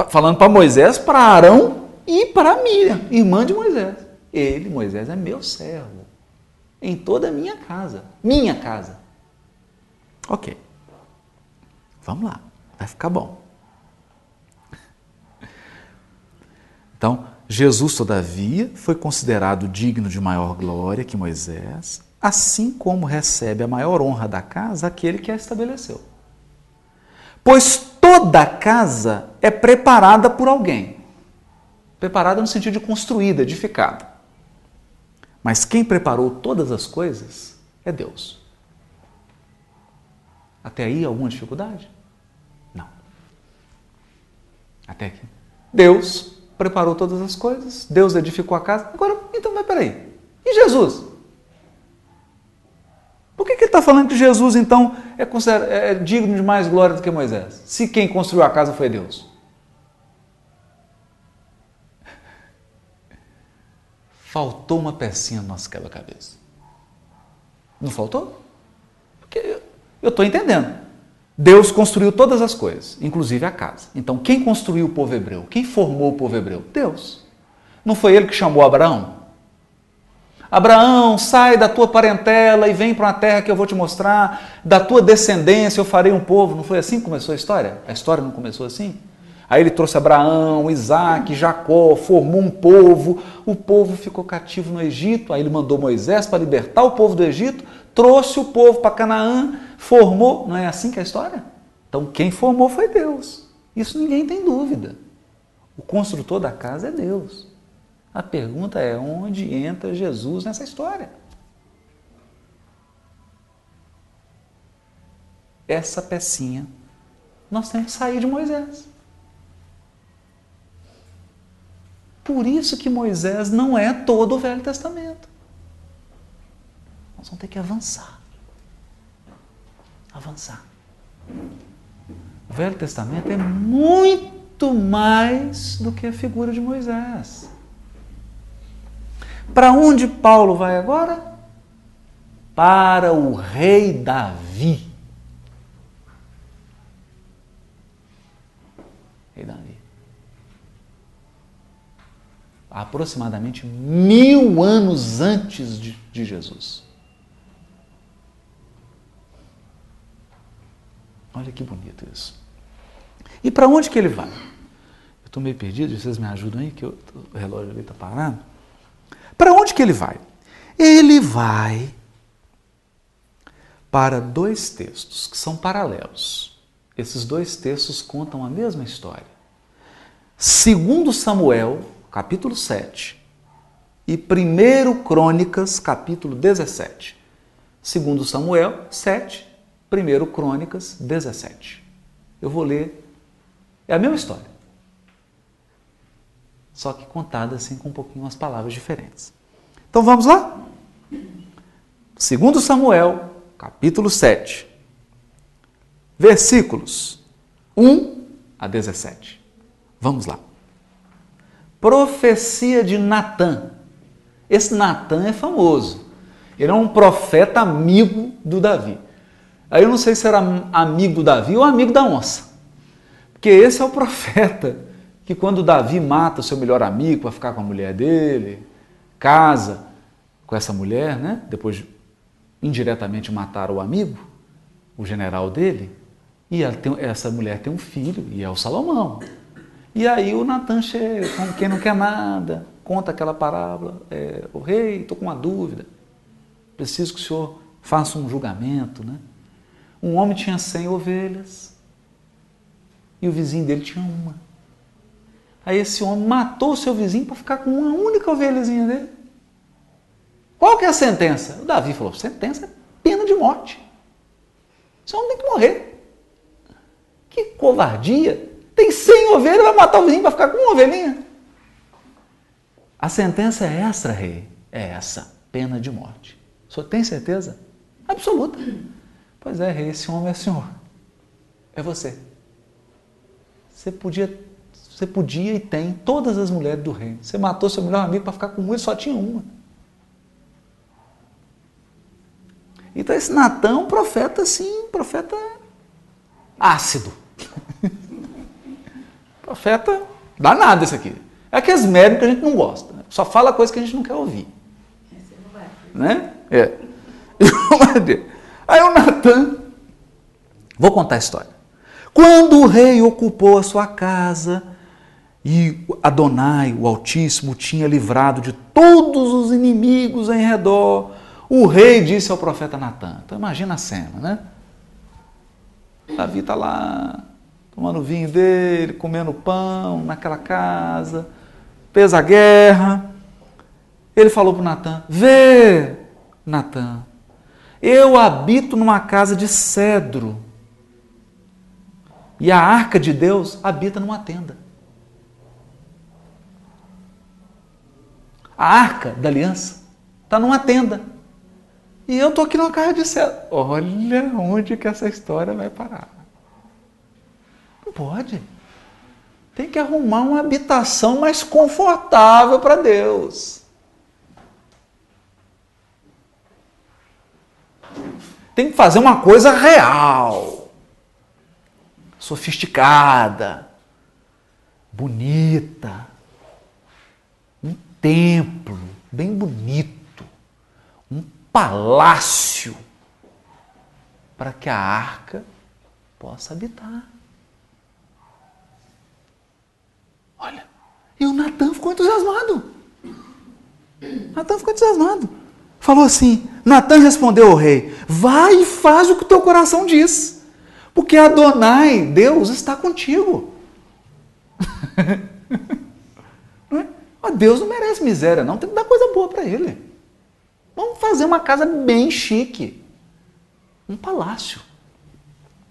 Falando para Moisés, para Arão e para Miriam, irmã de Moisés. Ele, Moisés, é meu servo. Em toda a minha casa. Minha casa. Ok. Vamos lá. Vai ficar bom. Então, Jesus, todavia, foi considerado digno de maior glória que Moisés, assim como recebe a maior honra da casa aquele que a estabeleceu. Pois toda casa é preparada por alguém. Preparada no sentido de construída, edificada. Mas quem preparou todas as coisas é Deus. Até aí alguma dificuldade? Não. Até aqui. Deus preparou todas as coisas, Deus edificou a casa. Agora, então, mas peraí, e Jesus? Por que, que ele está falando que Jesus, então, é, é digno de mais glória do que Moisés? Se quem construiu a casa foi Deus. Faltou uma pecinha no nosso quebra-cabeça. Não faltou? Porque eu estou entendendo. Deus construiu todas as coisas, inclusive a casa. Então, quem construiu o povo hebreu? Quem formou o povo hebreu? Deus. Não foi ele que chamou Abraão? Abraão, sai da tua parentela e vem para uma terra que eu vou te mostrar, da tua descendência eu farei um povo. Não foi assim que começou a história? A história não começou assim? Aí ele trouxe Abraão, Isaac, Jacó, formou um povo, o povo ficou cativo no Egito, aí ele mandou Moisés para libertar o povo do Egito, trouxe o povo para Canaã, formou. Não é assim que é a história? Então quem formou foi Deus. Isso ninguém tem dúvida. O construtor da casa é Deus. A pergunta é onde entra Jesus nessa história? Essa pecinha nós temos que sair de Moisés. Por isso que Moisés não é todo o Velho Testamento. Nós vamos ter que avançar. Avançar. O Velho Testamento é muito mais do que a figura de Moisés. Para onde Paulo vai agora? Para o rei Davi. Rei Davi. Aproximadamente mil anos antes de, de Jesus. Olha que bonito isso. E para onde que ele vai? Eu estou meio perdido, vocês me ajudam aí, que eu, o relógio ali está parado. Para onde que ele vai? Ele vai para dois textos que são paralelos. Esses dois textos contam a mesma história. Segundo Samuel, capítulo 7, e 1 Crônicas, capítulo 17. Segundo Samuel 7, 1 Crônicas 17. Eu vou ler. É a mesma história. Só que contada assim com um pouquinho as palavras diferentes. Então vamos lá? Segundo Samuel, capítulo 7, versículos 1 a 17. Vamos lá. Profecia de Natã. Esse Natã é famoso. Ele é um profeta amigo do Davi. Aí eu não sei se era amigo do Davi ou amigo da onça. Porque esse é o profeta que quando Davi mata o seu melhor amigo para ficar com a mulher dele, casa com essa mulher, né? Depois de indiretamente matar o amigo, o general dele, e tem, essa mulher tem um filho, e é o Salomão. E aí o Natan chega, como quem não quer nada, conta aquela parábola, é, o rei, estou com uma dúvida, preciso que o senhor faça um julgamento, né? Um homem tinha cem ovelhas e o vizinho dele tinha uma. Aí esse homem matou o seu vizinho para ficar com uma única ovelhazinha dele. Qual que é a sentença? O Davi falou: sentença é pena de morte. Esse homem tem que morrer. Que covardia! Tem 100 ovelhas, vai matar o vizinho para ficar com uma ovelhinha. A sentença é essa, rei. É essa, pena de morte. Senhor tem certeza? Absoluta. Pois é, rei, esse homem é o senhor. É você. Você podia, você podia e tem todas as mulheres do reino. Você matou seu melhor amigo para ficar com um e só tinha uma. Então esse Natan é um profeta assim, profeta ácido. profeta danado esse aqui. É aqueles médicos que a gente não gosta. Né? Só fala coisa que a gente não quer ouvir. Né? É. Aí o Natan, vou contar a história. Quando o rei ocupou a sua casa e Adonai, o Altíssimo, tinha livrado de todos os inimigos em redor, o rei disse ao profeta Natan. Então imagina a cena, né? Davi está lá, tomando vinho dele, comendo pão naquela casa, fez a guerra. Ele falou para Natan: Vê, Natan, eu habito numa casa de cedro. E a arca de Deus habita numa tenda. A arca da aliança está numa tenda. E eu estou aqui numa casa de cedro. Olha onde que essa história vai parar. Não pode. Tem que arrumar uma habitação mais confortável para Deus. tem que fazer uma coisa real, sofisticada, bonita, templo bem bonito, um palácio para que a arca possa habitar. Olha, e o Natan ficou entusiasmado. Natan ficou entusiasmado falou assim: Natan respondeu ao rei: Vai e faz o que o teu coração diz, porque Adonai, Deus, está contigo. é? Deus não merece miséria, não, tem que dar coisa boa para ele. Vamos fazer uma casa bem chique, um palácio.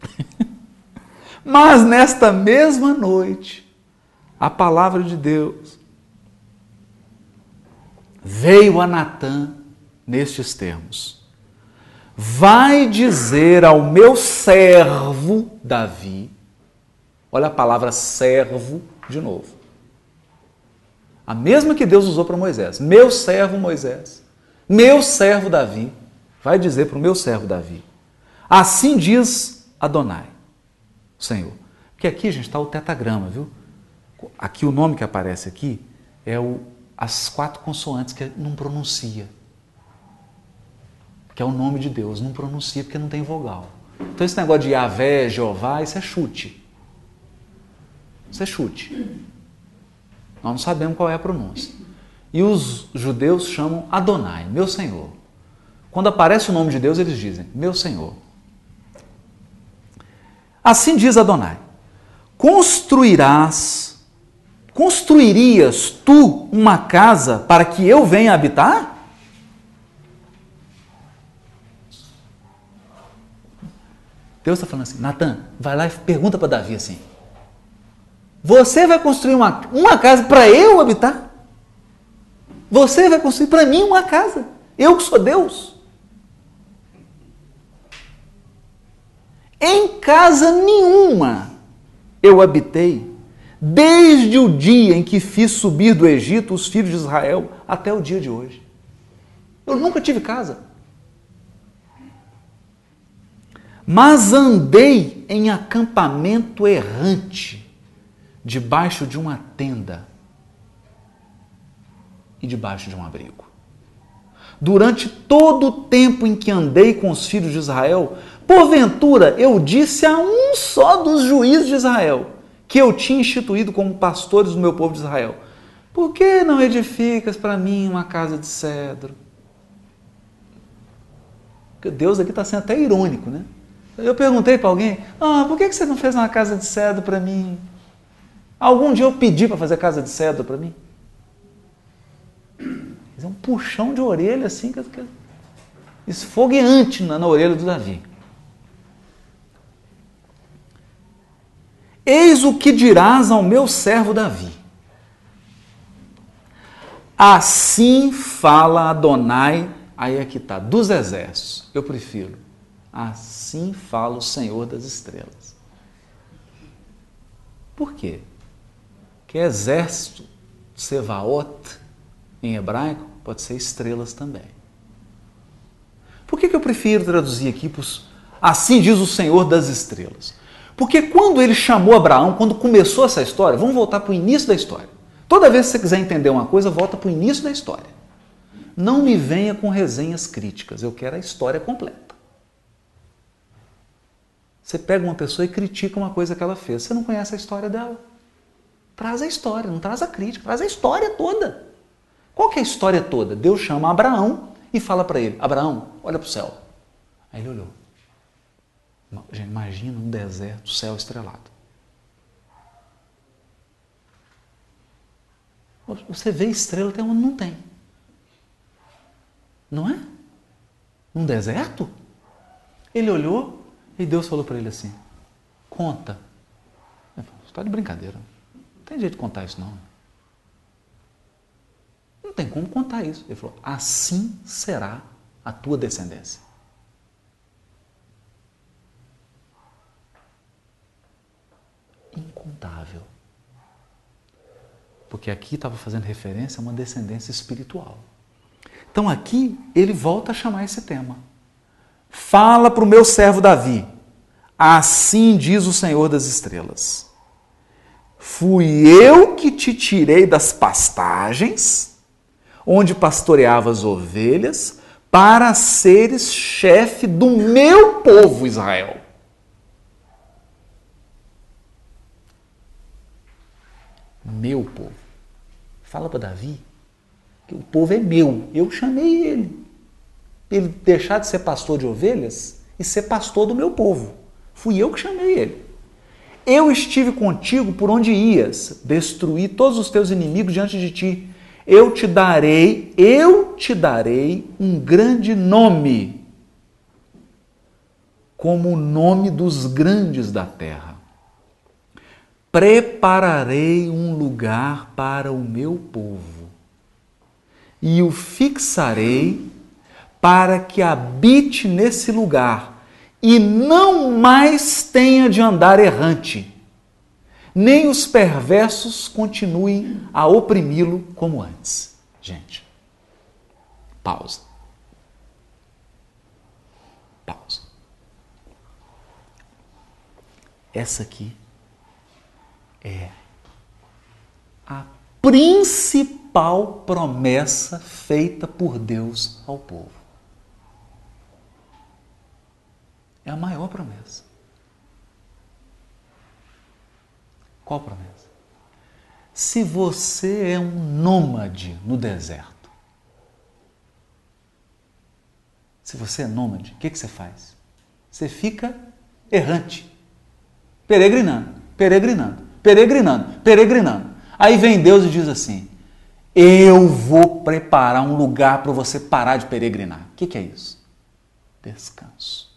Mas nesta mesma noite, a palavra de Deus veio a Natã nestes termos: Vai dizer ao meu servo Davi, olha a palavra servo de novo. A mesma que Deus usou para Moisés. Meu servo Moisés, meu servo Davi, vai dizer para o meu servo Davi. Assim diz Adonai, Senhor. Porque aqui, gente, está o tetagrama, viu? Aqui o nome que aparece aqui é o, as quatro consoantes que não pronuncia. Que é o nome de Deus, não pronuncia porque não tem vogal. Então esse negócio de Yahvé, Jeová, isso é chute. Isso é chute. Nós não sabemos qual é a pronúncia. E os judeus chamam Adonai, meu Senhor. Quando aparece o nome de Deus, eles dizem, meu Senhor. Assim diz Adonai: Construirás, construirias tu uma casa para que eu venha habitar? Deus está falando assim, Natan, vai lá e pergunta para Davi assim: Você vai construir uma, uma casa para eu habitar? Você vai construir para mim uma casa? Eu que sou Deus? Em casa nenhuma eu habitei, desde o dia em que fiz subir do Egito os filhos de Israel até o dia de hoje. Eu nunca tive casa. Mas andei em acampamento errante, debaixo de uma tenda e debaixo de um abrigo. Durante todo o tempo em que andei com os filhos de Israel, porventura eu disse a um só dos juízes de Israel, que eu tinha instituído como pastores do meu povo de Israel: Por que não edificas para mim uma casa de cedro? Deus aqui está sendo até irônico, né? Eu perguntei para alguém: ah, por que você não fez uma casa de cedro para mim? Algum dia eu pedi para fazer casa de cedro para mim? É um puxão de orelha assim, esfogueante na, na orelha do Davi. Eis o que dirás ao meu servo Davi. Assim fala Adonai, aí é que está, dos exércitos. Eu prefiro. Assim fala o Senhor das estrelas. Por quê? Que exército, Sevaot, em hebraico, pode ser estrelas também. Por que, que eu prefiro traduzir aqui para assim diz o Senhor das estrelas? Porque quando ele chamou Abraão, quando começou essa história, vamos voltar para o início da história. Toda vez que você quiser entender uma coisa, volta para o início da história. Não me venha com resenhas críticas, eu quero a história completa. Você pega uma pessoa e critica uma coisa que ela fez. Você não conhece a história dela. Traz a história, não traz a crítica, traz a história toda. Qual que é a história toda? Deus chama Abraão e fala para ele: Abraão, olha para o céu. Aí ele olhou. Gente, imagina um deserto, céu estrelado. Você vê estrela até onde não tem. Não é? Num deserto? Ele olhou, e Deus falou para ele assim: conta. Ele falou, está de brincadeira. Tem jeito de contar isso, não. Não tem como contar isso. Ele falou: assim será a tua descendência. Incontável. Porque aqui estava fazendo referência a uma descendência espiritual. Então aqui ele volta a chamar esse tema. Fala para o meu servo Davi. Assim diz o Senhor das estrelas: Fui eu que te tirei das pastagens, onde pastoreava as ovelhas, para seres chefe do meu povo Israel. Meu povo. Fala para Davi que o povo é meu, eu chamei ele ele deixar de ser pastor de ovelhas e ser pastor do meu povo. Fui eu que chamei ele. Eu estive contigo por onde ias, destruí todos os teus inimigos diante de ti. Eu te darei, eu te darei um grande nome, como o nome dos grandes da terra. Prepararei um lugar para o meu povo e o fixarei para que habite nesse lugar e não mais tenha de andar errante, nem os perversos continuem a oprimi-lo como antes. Gente, pausa. Pausa. Essa aqui é a principal promessa feita por Deus ao povo. É a maior promessa. Qual promessa? Se você é um nômade no deserto, se você é nômade, o que, que você faz? Você fica errante, peregrinando, peregrinando, peregrinando, peregrinando. Aí vem Deus e diz assim: Eu vou preparar um lugar para você parar de peregrinar. O que, que é isso? Descanso.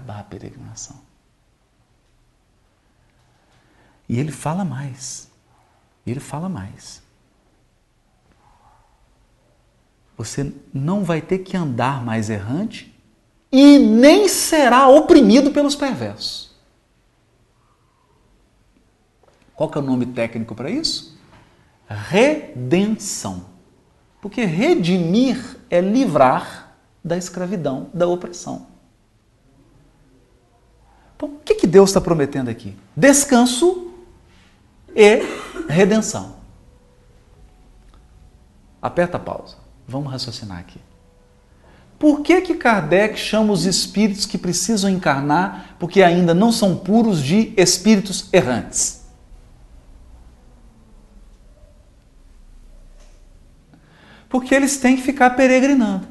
Acabar a peregrinação. E ele fala mais. Ele fala mais. Você não vai ter que andar mais errante e nem será oprimido pelos perversos. Qual que é o nome técnico para isso? Redenção. Porque redimir é livrar da escravidão, da opressão. Então, o que, que Deus está prometendo aqui? Descanso e redenção. Aperta a pausa. Vamos raciocinar aqui. Por que, que Kardec chama os espíritos que precisam encarnar porque ainda não são puros de espíritos errantes? Porque eles têm que ficar peregrinando.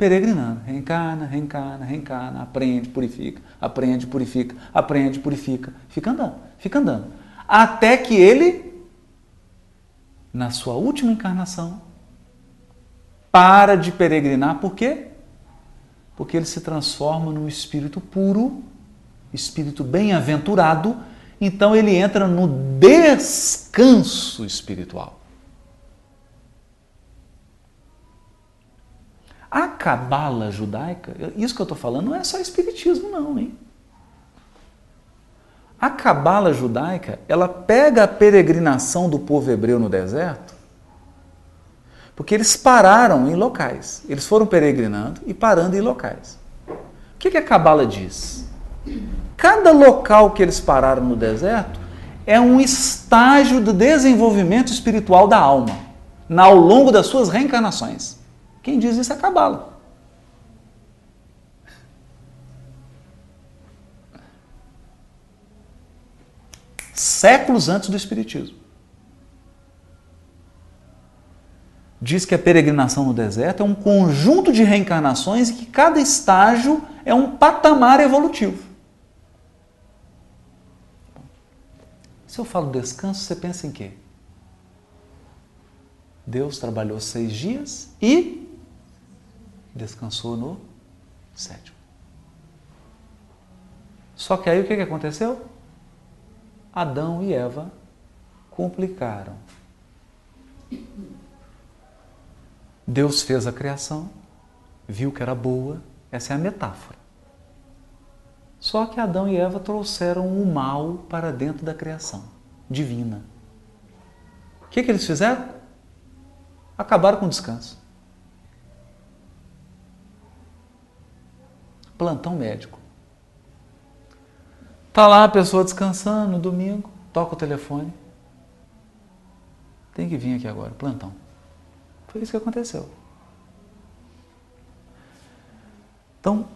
Peregrinando. Reencarna, reencarna, reencarna, aprende, purifica, aprende, purifica, aprende, purifica. Fica andando, fica andando. Até que ele, na sua última encarnação, para de peregrinar. Por quê? Porque ele se transforma num espírito puro, espírito bem-aventurado. Então ele entra no descanso espiritual. A cabala judaica, isso que eu estou falando não é só espiritismo, não, hein? A cabala judaica, ela pega a peregrinação do povo hebreu no deserto, porque eles pararam em locais. Eles foram peregrinando e parando em locais. O que, que a cabala diz? Cada local que eles pararam no deserto é um estágio do desenvolvimento espiritual da alma, ao longo das suas reencarnações. Quem diz isso é Cabala. Séculos antes do Espiritismo. Diz que a peregrinação no deserto é um conjunto de reencarnações e que cada estágio é um patamar evolutivo. Se eu falo descanso, você pensa em quê? Deus trabalhou seis dias e descansou no sétimo. Só que aí o que aconteceu? Adão e Eva complicaram. Deus fez a criação, viu que era boa, essa é a metáfora. Só que Adão e Eva trouxeram o mal para dentro da criação divina. O que, que eles fizeram? Acabaram com o descanso. Plantão médico. Tá lá a pessoa descansando no domingo, toca o telefone. Tem que vir aqui agora, plantão. Foi isso que aconteceu. Então,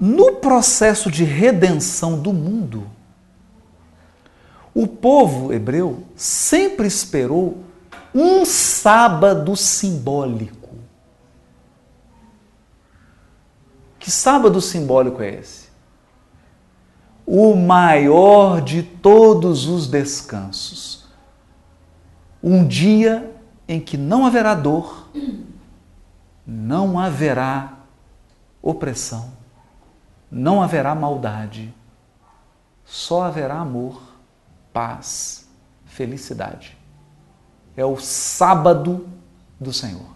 no processo de redenção do mundo, o povo hebreu sempre esperou um sábado simbólico. Que sábado simbólico é esse? O maior de todos os descansos. Um dia em que não haverá dor, não haverá opressão, não haverá maldade, só haverá amor, paz, felicidade. É o sábado do Senhor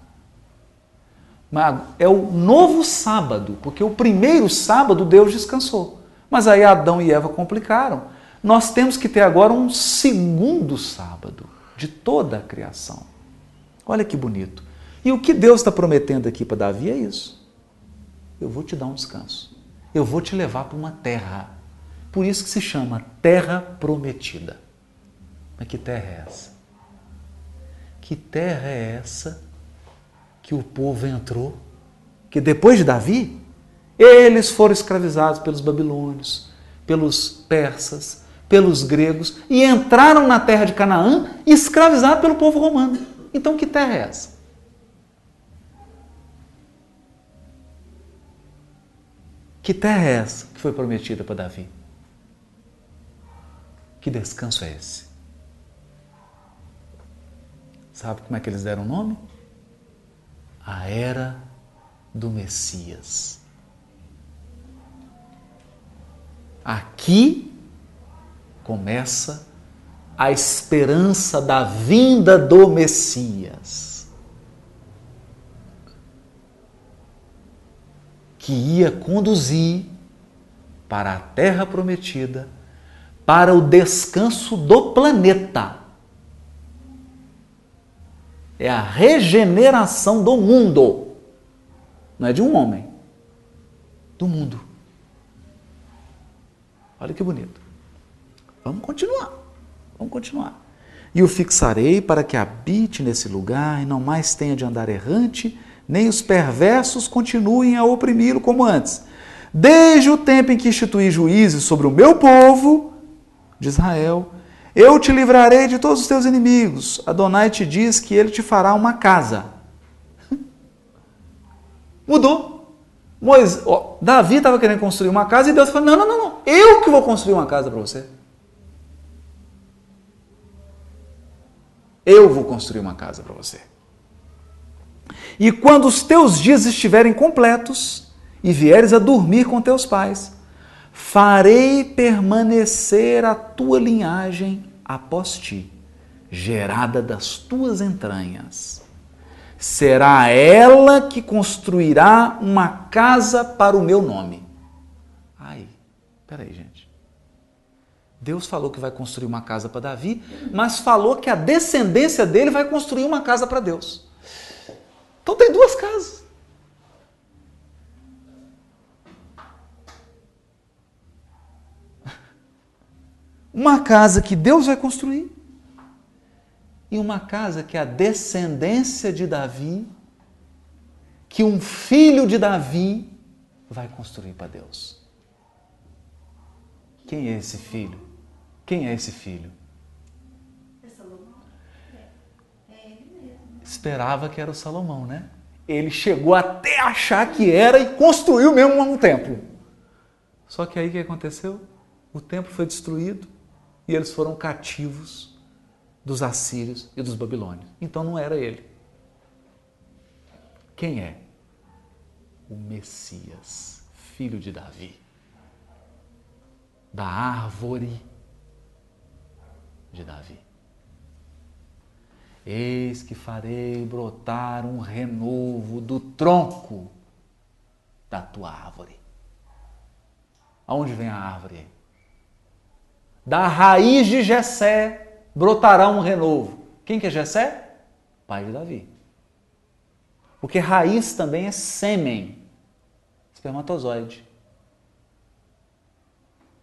é o novo sábado, porque o primeiro sábado Deus descansou. Mas aí Adão e Eva complicaram. nós temos que ter agora um segundo sábado de toda a criação. Olha que bonito. E o que Deus está prometendo aqui para Davi é isso. Eu vou te dar um descanso. Eu vou te levar para uma terra. Por isso que se chama terra prometida. Mas que terra é essa? Que terra é essa que o povo entrou? Que depois de Davi, eles foram escravizados pelos babilônios, pelos persas, pelos gregos e entraram na terra de Canaã escravizados pelo povo romano. Então, que terra é essa? Que terra é essa que foi prometida para Davi? Que descanso é esse? Sabe como é que eles deram o nome? A era do Messias. Aqui começa a esperança da vinda do Messias, que ia conduzir para a terra prometida, para o descanso do planeta. É a regeneração do mundo, não é de um homem, do mundo. Olha que bonito. Vamos continuar. Vamos continuar. E o fixarei para que habite nesse lugar e não mais tenha de andar errante, nem os perversos continuem a oprimi-lo como antes. Desde o tempo em que instituí juízes sobre o meu povo de Israel, eu te livrarei de todos os teus inimigos. Adonai te diz que ele te fará uma casa. Mudou. Moisés, ó, Davi estava querendo construir uma casa e Deus falou: não, não, não, não, eu que vou construir uma casa para você. Eu vou construir uma casa para você. E quando os teus dias estiverem completos e vieres a dormir com teus pais, farei permanecer a tua linhagem após ti, gerada das tuas entranhas será ela que construirá uma casa para o meu nome. Ai, peraí, gente. Deus falou que vai construir uma casa para Davi, mas falou que a descendência dele vai construir uma casa para Deus. Então tem duas casas. Uma casa que Deus vai construir e uma casa que a descendência de Davi, que um filho de Davi vai construir para Deus. Quem é esse filho? Quem é esse filho? Esperava que era o Salomão, né? Ele chegou até achar que era e construiu mesmo um templo. Só que aí o que aconteceu? O templo foi destruído e eles foram cativos dos assírios e dos babilônios. Então não era ele. Quem é? O Messias, filho de Davi, da árvore de Davi. Eis que farei brotar um renovo do tronco da tua árvore. Aonde vem a árvore? Da raiz de Jessé, brotará um renovo. Quem que é Jessé? Pai de Davi. Porque raiz também é sêmen, espermatozoide.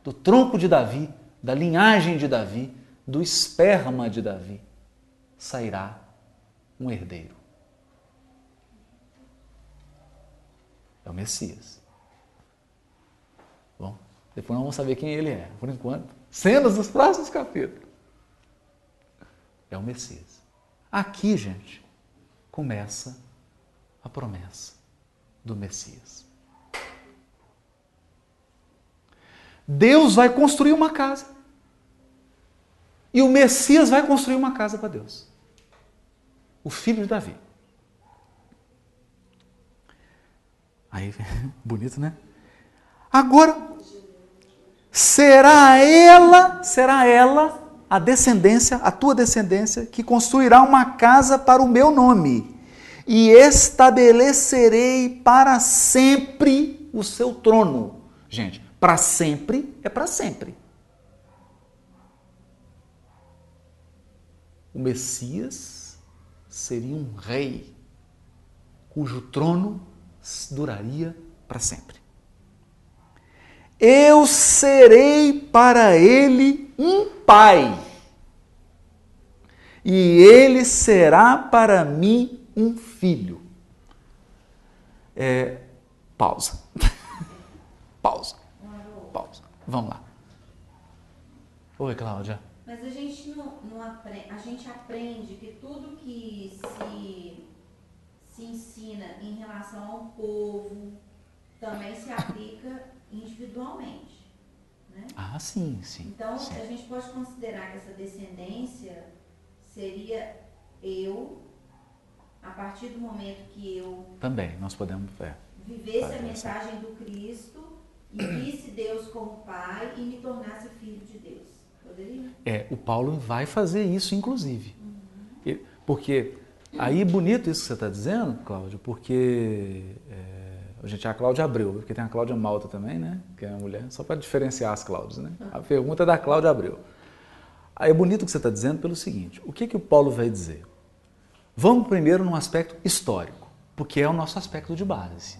Do tronco de Davi, da linhagem de Davi, do esperma de Davi, sairá um herdeiro. É o Messias. Bom, depois nós vamos saber quem ele é. Por enquanto, cenas dos próximos capítulos é o Messias. Aqui, gente, começa a promessa do Messias. Deus vai construir uma casa. E o Messias vai construir uma casa para Deus. O filho de Davi. Aí, bonito, né? Agora, será ela, será ela a descendência, a tua descendência, que construirá uma casa para o meu nome, e estabelecerei para sempre o seu trono. Gente, para sempre é para sempre. O Messias seria um rei cujo trono duraria para sempre. Eu serei para ele um pai, e ele será para mim um filho. É, pausa. pausa. Pausa. Vamos lá. Oi, Cláudia. Mas a gente não, não aprende, a gente aprende que tudo que se, se ensina em relação ao povo também se aplica individualmente. Né? Ah, sim, sim. Então, sim. a gente pode considerar que essa descendência seria eu, a partir do momento que eu Também, nós podemos. É. vivesse a mensagem do Cristo e visse Deus como Pai e me tornasse filho de Deus. Poderia? É, o Paulo vai fazer isso, inclusive. E- Porque aí bonito isso que você está dizendo, Cláudio, porque é, gente é a Cláudia Abreu, porque tem a Cláudia Malta também, né? Que é a mulher, só para diferenciar as Cláudias, né? A pergunta é da Cláudia Abreu. Aí é bonito o que você está dizendo pelo seguinte: o que, que o Paulo vai dizer? Vamos primeiro num aspecto histórico, porque é o nosso aspecto de base.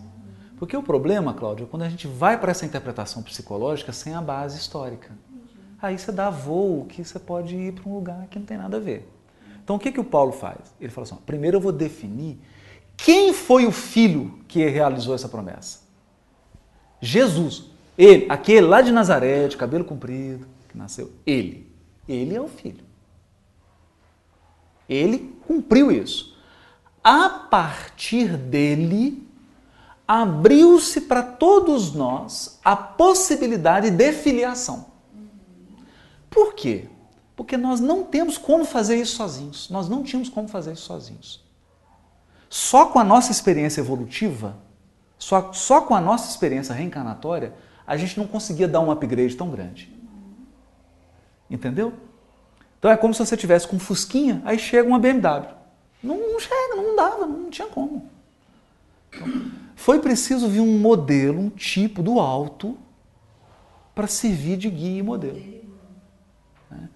Porque o problema, Cláudio, é quando a gente vai para essa interpretação psicológica sem a base histórica. Aí você dá voo que você pode ir para um lugar que não tem nada a ver. Então o que, que o Paulo faz? Ele fala assim: primeiro eu vou definir quem foi o filho que realizou essa promessa. Jesus. Ele, aquele lá de Nazaré, de cabelo comprido, que nasceu. Ele. Ele é o filho. Ele cumpriu isso. A partir dele, abriu-se para todos nós a possibilidade de filiação. Por quê? Porque nós não temos como fazer isso sozinhos. Nós não tínhamos como fazer isso sozinhos. Só com a nossa experiência evolutiva, só, só com a nossa experiência reencarnatória, a gente não conseguia dar um upgrade tão grande. Entendeu? Então é como se você tivesse com um Fusquinha, aí chega uma BMW. Não, não chega, não dava, não tinha como. Então, foi preciso vir um modelo, um tipo do alto, para servir de guia e modelo. Né?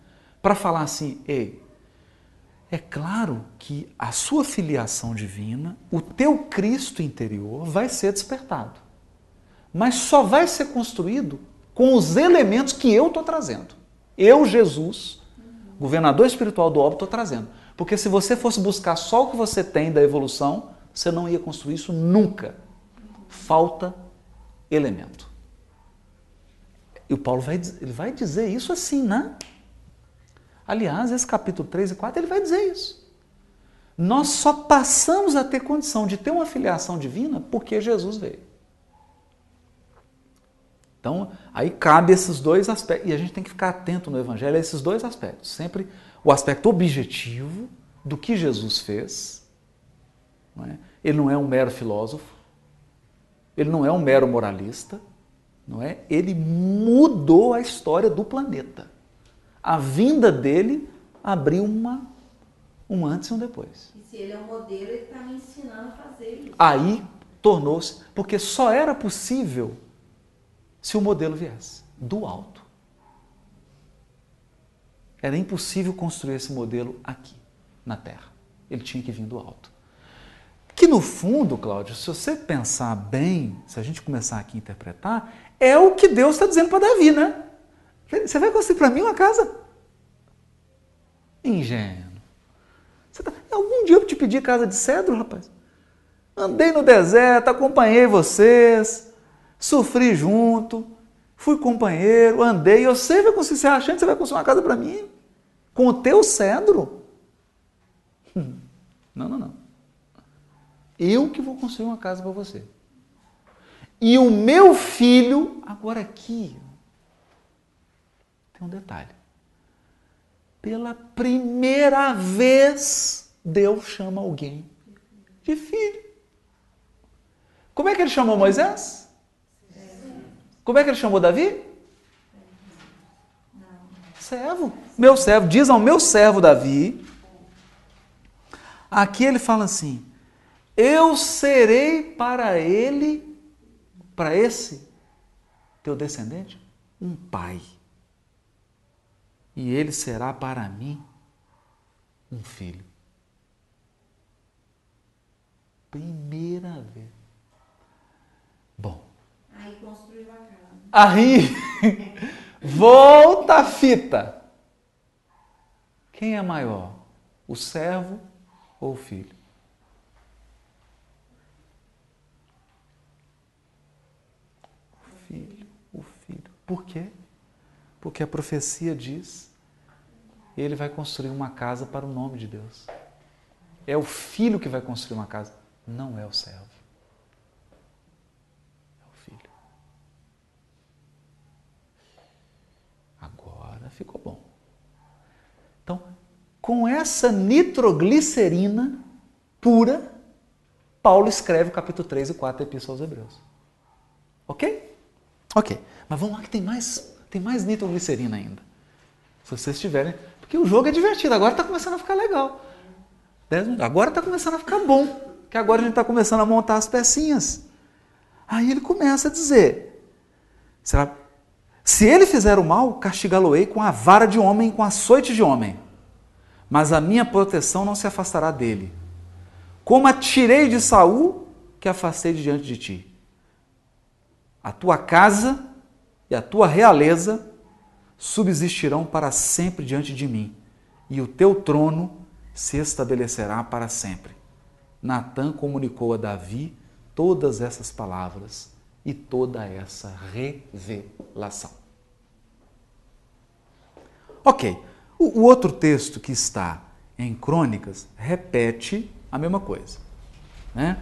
Para falar assim, ei, é claro que a sua filiação divina, o teu Cristo interior, vai ser despertado. Mas só vai ser construído com os elementos que eu estou trazendo. Eu, Jesus, governador espiritual do óbito, estou trazendo. Porque se você fosse buscar só o que você tem da evolução, você não ia construir isso nunca. Falta elemento. E o Paulo vai, ele vai dizer isso assim, né? Aliás, esse capítulo 3 e 4, ele vai dizer isso. Nós só passamos a ter condição de ter uma filiação divina porque Jesus veio. Então, aí cabe esses dois aspectos, e a gente tem que ficar atento no Evangelho a esses dois aspectos. Sempre o aspecto objetivo do que Jesus fez. Não é? Ele não é um mero filósofo, ele não é um mero moralista, não é? Ele mudou a história do planeta. A vinda dele abriu uma, um antes e um depois. E se ele é um modelo, ele está me ensinando a fazer isso. Aí tornou-se, porque só era possível se o modelo viesse do alto. Era impossível construir esse modelo aqui, na Terra. Ele tinha que vir do alto. Que no fundo, Cláudio, se você pensar bem, se a gente começar aqui a interpretar, é o que Deus está dizendo para Davi, né? Você vai construir para mim uma casa? Ingênuo. Tá... Algum dia eu te pedi casa de cedro, rapaz? Andei no deserto, acompanhei vocês, sofri junto, fui companheiro, andei. Eu sei vai conseguir. Você achando que você vai construir uma casa para mim? Com o teu cedro? Hum. Não, não, não. Eu que vou construir uma casa para você. E o meu filho, agora aqui, tem um detalhe. Pela primeira vez, Deus chama alguém de filho. Como é que ele chamou Moisés? Como é que ele chamou Davi? Servo. Meu servo. Diz ao meu servo Davi. Aqui ele fala assim: Eu serei para ele, para esse teu descendente, um pai. E ele será para mim um filho. Primeira vez. Bom. Aí construiu a casa. Aí, volta a fita. Quem é maior? O servo ou o filho? O filho, o filho. Por quê? Porque a profecia diz: ele vai construir uma casa para o nome de Deus. É o filho que vai construir uma casa, não é o servo. É o filho. Agora ficou bom. Então, com essa nitroglicerina pura, Paulo escreve o capítulo 3 e 4 da Epístola aos Hebreus. Ok? Ok. Mas vamos lá que tem mais, tem mais nitroglicerina ainda. Se vocês tiverem. Porque o jogo é divertido, agora está começando a ficar legal. Agora está começando a ficar bom. Que agora a gente está começando a montar as pecinhas. Aí ele começa a dizer: será, se ele fizer o mal, castigá-lo-ei com a vara de homem, com açoite de homem. Mas a minha proteção não se afastará dele. Como a tirei de Saul, que afastei de diante de ti. A tua casa e a tua realeza subsistirão para sempre diante de mim, e o teu trono se estabelecerá para sempre. Natan comunicou a Davi todas essas palavras e toda essa revelação. Ok, o, outro texto que está em Crônicas repete a mesma coisa. Né?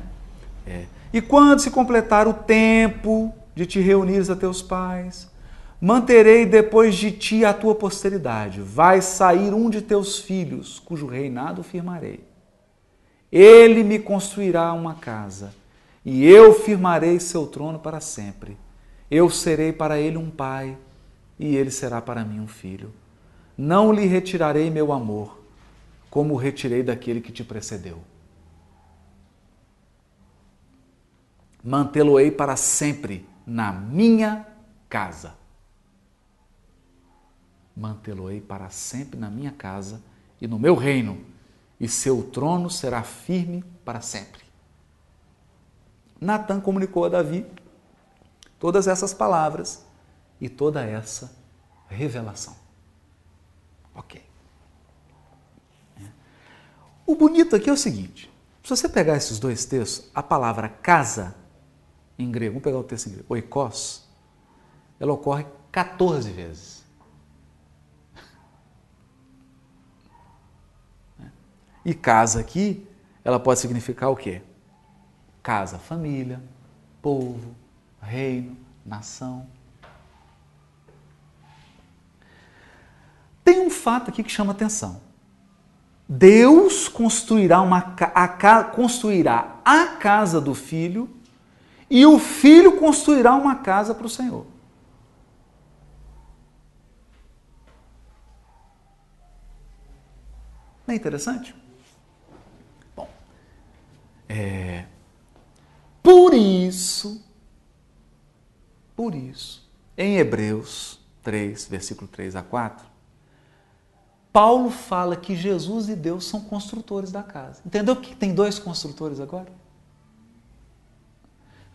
É. E quando se completar o tempo de te reunires a teus pais, manterei depois de ti a tua posteridade. Vai sair um de teus filhos, cujo reinado firmarei. Ele me construirá uma casa, e eu firmarei seu trono para sempre. Eu serei para ele um pai, e ele será para mim um filho. Não lhe retirarei meu amor, como o retirei daquele que te precedeu. Mantê-lo-ei para sempre na minha casa mantê-lo-ei para sempre na minha casa e no meu reino, e seu trono será firme para sempre. Natan comunicou a Davi todas essas palavras e toda essa revelação. Ok. O bonito aqui é o seguinte: se você pegar esses dois textos, a palavra casa, em grego, vamos pegar o texto em grego, oikos, ela ocorre 14 vezes. E casa aqui, ela pode significar o quê? Casa, família, povo, reino, nação. Tem um fato aqui que chama atenção. Deus construirá, uma, a, construirá a casa do filho e o filho construirá uma casa para o Senhor. Não é interessante? É, por isso, por isso, em Hebreus 3, versículo 3 a 4, Paulo fala que Jesus e Deus são construtores da casa. Entendeu que tem dois construtores agora?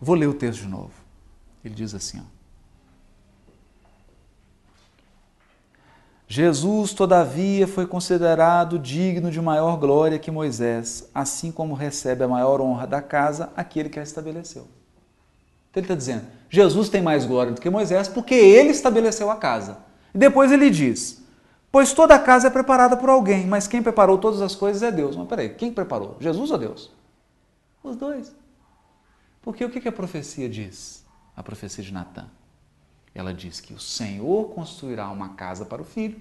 Vou ler o texto de novo. Ele diz assim: ó, Jesus, todavia, foi considerado digno de maior glória que Moisés, assim como recebe a maior honra da casa aquele que a estabeleceu. Então ele está dizendo: Jesus tem mais glória do que Moisés porque ele estabeleceu a casa. E depois ele diz: Pois toda a casa é preparada por alguém, mas quem preparou todas as coisas é Deus. Mas peraí, quem preparou? Jesus ou Deus? Os dois. Porque o que a profecia diz? A profecia de Natan. Ela diz que o Senhor construirá uma casa para o filho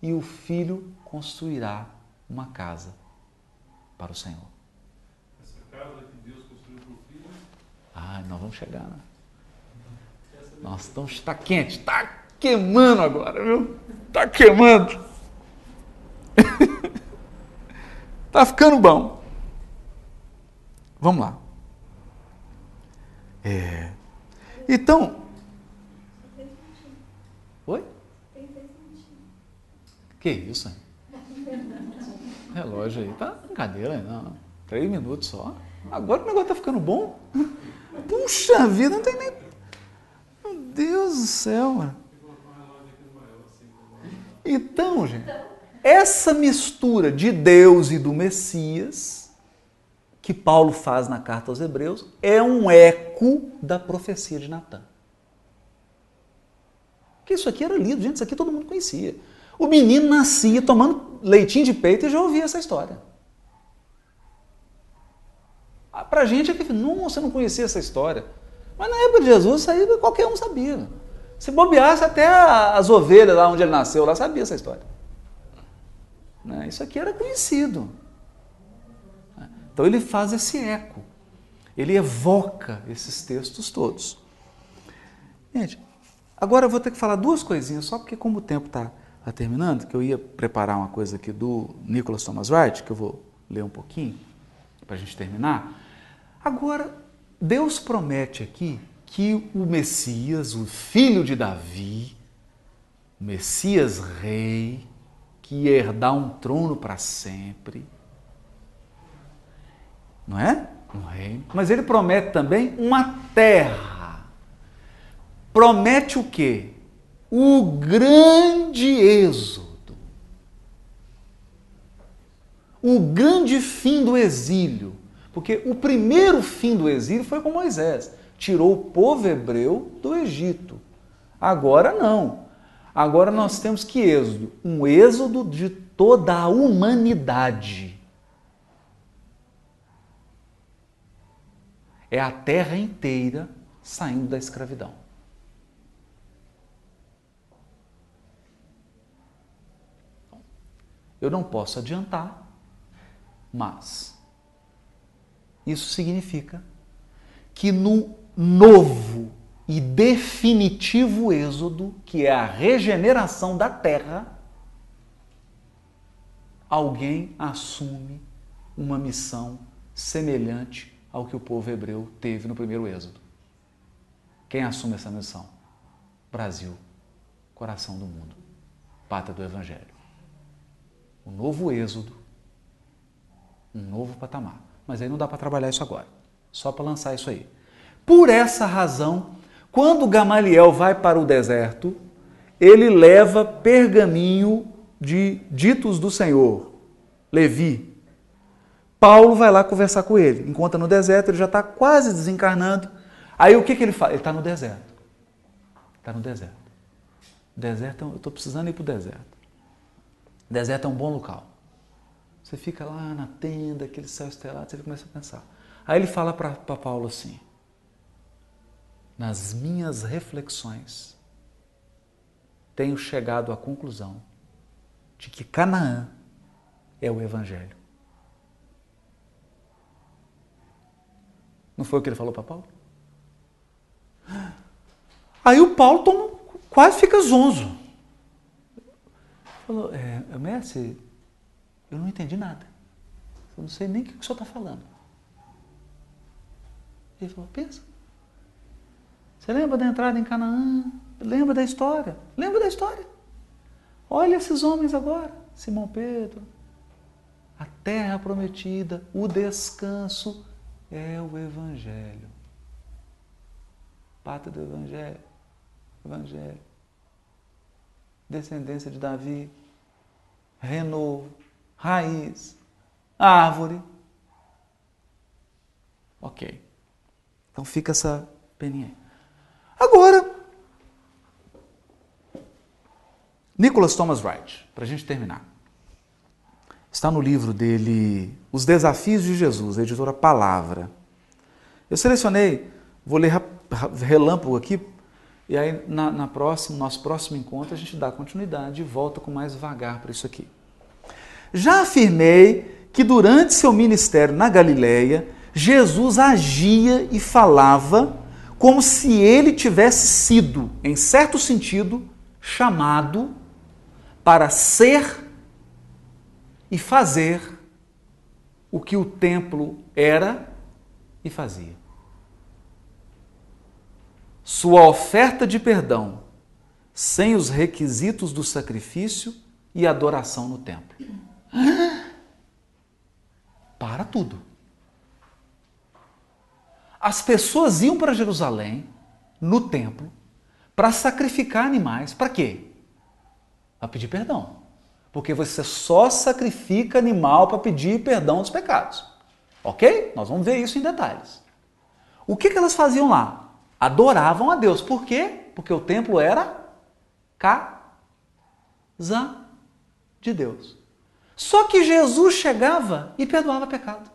e o filho construirá uma casa para o Senhor. Essa casa que Deus construiu para o filho? Ah, nós vamos chegar, né? Nossa, então está quente, está queimando agora, viu? Está queimando. Está ficando bom. Vamos lá. É. Então, Oi? Que isso? relógio aí. Tá brincadeira, não. Três minutos só. Agora o negócio tá ficando bom. Puxa vida, não tem nem. Meu Deus do céu, mano. Então, gente, essa mistura de Deus e do Messias que Paulo faz na carta aos Hebreus é um eco da profecia de Natan. Que isso aqui era lido, gente, isso aqui todo mundo conhecia. O menino nascia tomando leitinho de peito e já ouvia essa história. Ah, pra gente é que, não, você não conhecia essa história. Mas na época de Jesus, isso aí qualquer um sabia. Se bobeasse, até as ovelhas lá onde ele nasceu, lá sabia essa história. Né? Isso aqui era conhecido. Então ele faz esse eco, ele evoca esses textos todos. Gente, agora eu vou ter que falar duas coisinhas, só porque como o tempo está tá terminando, que eu ia preparar uma coisa aqui do Nicholas Thomas Wright, que eu vou ler um pouquinho para a gente terminar. Agora, Deus promete aqui que o Messias, o filho de Davi, o Messias rei, que ia herdar um trono para sempre, não é? Um reino. Mas ele promete também uma terra. Promete o quê? O grande êxodo. O grande fim do exílio. Porque o primeiro fim do exílio foi com Moisés. Tirou o povo hebreu do Egito. Agora não. Agora nós temos que êxodo? Um êxodo de toda a humanidade. É a terra inteira saindo da escravidão. Eu não posso adiantar, mas isso significa que no novo e definitivo êxodo, que é a regeneração da terra, alguém assume uma missão semelhante ao que o povo hebreu teve no primeiro êxodo. Quem assume essa missão? Brasil, coração do mundo, pátria do Evangelho. O novo êxodo, um novo patamar. Mas aí não dá para trabalhar isso agora, só para lançar isso aí. Por essa razão, quando Gamaliel vai para o deserto, ele leva pergaminho de ditos do Senhor, Levi, Paulo vai lá conversar com ele. Encontra no deserto, ele já está quase desencarnando. Aí o que, que ele faz? Ele está no deserto. Está no deserto. Deserto, eu estou precisando ir para o deserto. Deserto é um bom local. Você fica lá na tenda, aquele céu estrelado, você começa a pensar. Aí ele fala para Paulo assim: Nas minhas reflexões, tenho chegado à conclusão de que Canaã é o Evangelho. Não foi o que ele falou para Paulo? Aí o Paulo toma, quase fica zonzo. Falou, é, mestre, eu não entendi nada. Eu não sei nem o que o senhor está falando. Ele falou, pensa. Você lembra da entrada em Canaã? Lembra da história? Lembra da história? Olha esses homens agora. Simão Pedro, a terra prometida, o descanso, é o Evangelho. Pátria do Evangelho. Evangelho. Descendência de Davi. Renovo. Raiz. Árvore. Ok. Então fica essa peninha aí. Agora, Nicholas Thomas Wright, para a gente terminar. Está no livro dele Os Desafios de Jesus, editora Palavra. Eu selecionei, vou ler relâmpago aqui, e aí na, na próxima, nosso próximo encontro a gente dá continuidade e volta com mais vagar para isso aqui. Já afirmei que durante seu ministério na Galileia, Jesus agia e falava como se ele tivesse sido, em certo sentido, chamado para ser e fazer o que o templo era e fazia. Sua oferta de perdão, sem os requisitos do sacrifício e adoração no templo. para tudo. As pessoas iam para Jerusalém, no templo, para sacrificar animais. Para quê? Para pedir perdão. Porque você só sacrifica animal para pedir perdão dos pecados. Ok? Nós vamos ver isso em detalhes. O que, que elas faziam lá? Adoravam a Deus. Por quê? Porque o templo era casa de Deus. Só que Jesus chegava e perdoava pecado.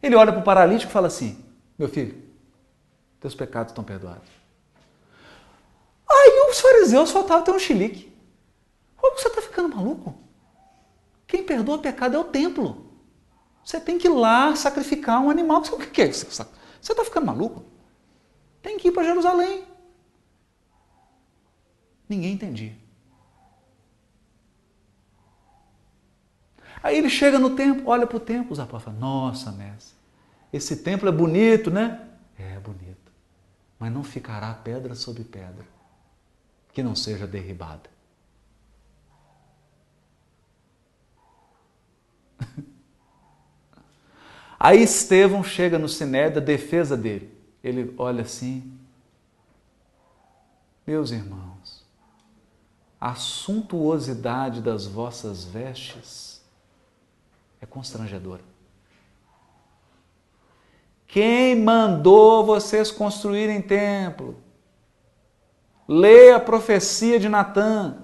Ele olha para o paralítico e fala assim: Meu filho, teus pecados estão perdoados. Aí os fariseus faltavam ter um chilique. Ô, você está ficando maluco? Quem perdoa pecado é o templo. Você tem que ir lá sacrificar um animal. O que é isso? Você está ficando maluco? Tem que ir para Jerusalém. Ninguém entendia. Aí ele chega no templo, olha para o templo, os apóstolos falam, nossa, mestre, esse templo é bonito, né? É bonito, mas não ficará pedra sobre pedra que não seja derribada. Aí Estevão chega no Sinédrio, a defesa dele. Ele olha assim, meus irmãos, a suntuosidade das vossas vestes é constrangedora. Quem mandou vocês construírem templo? Leia a profecia de Natã.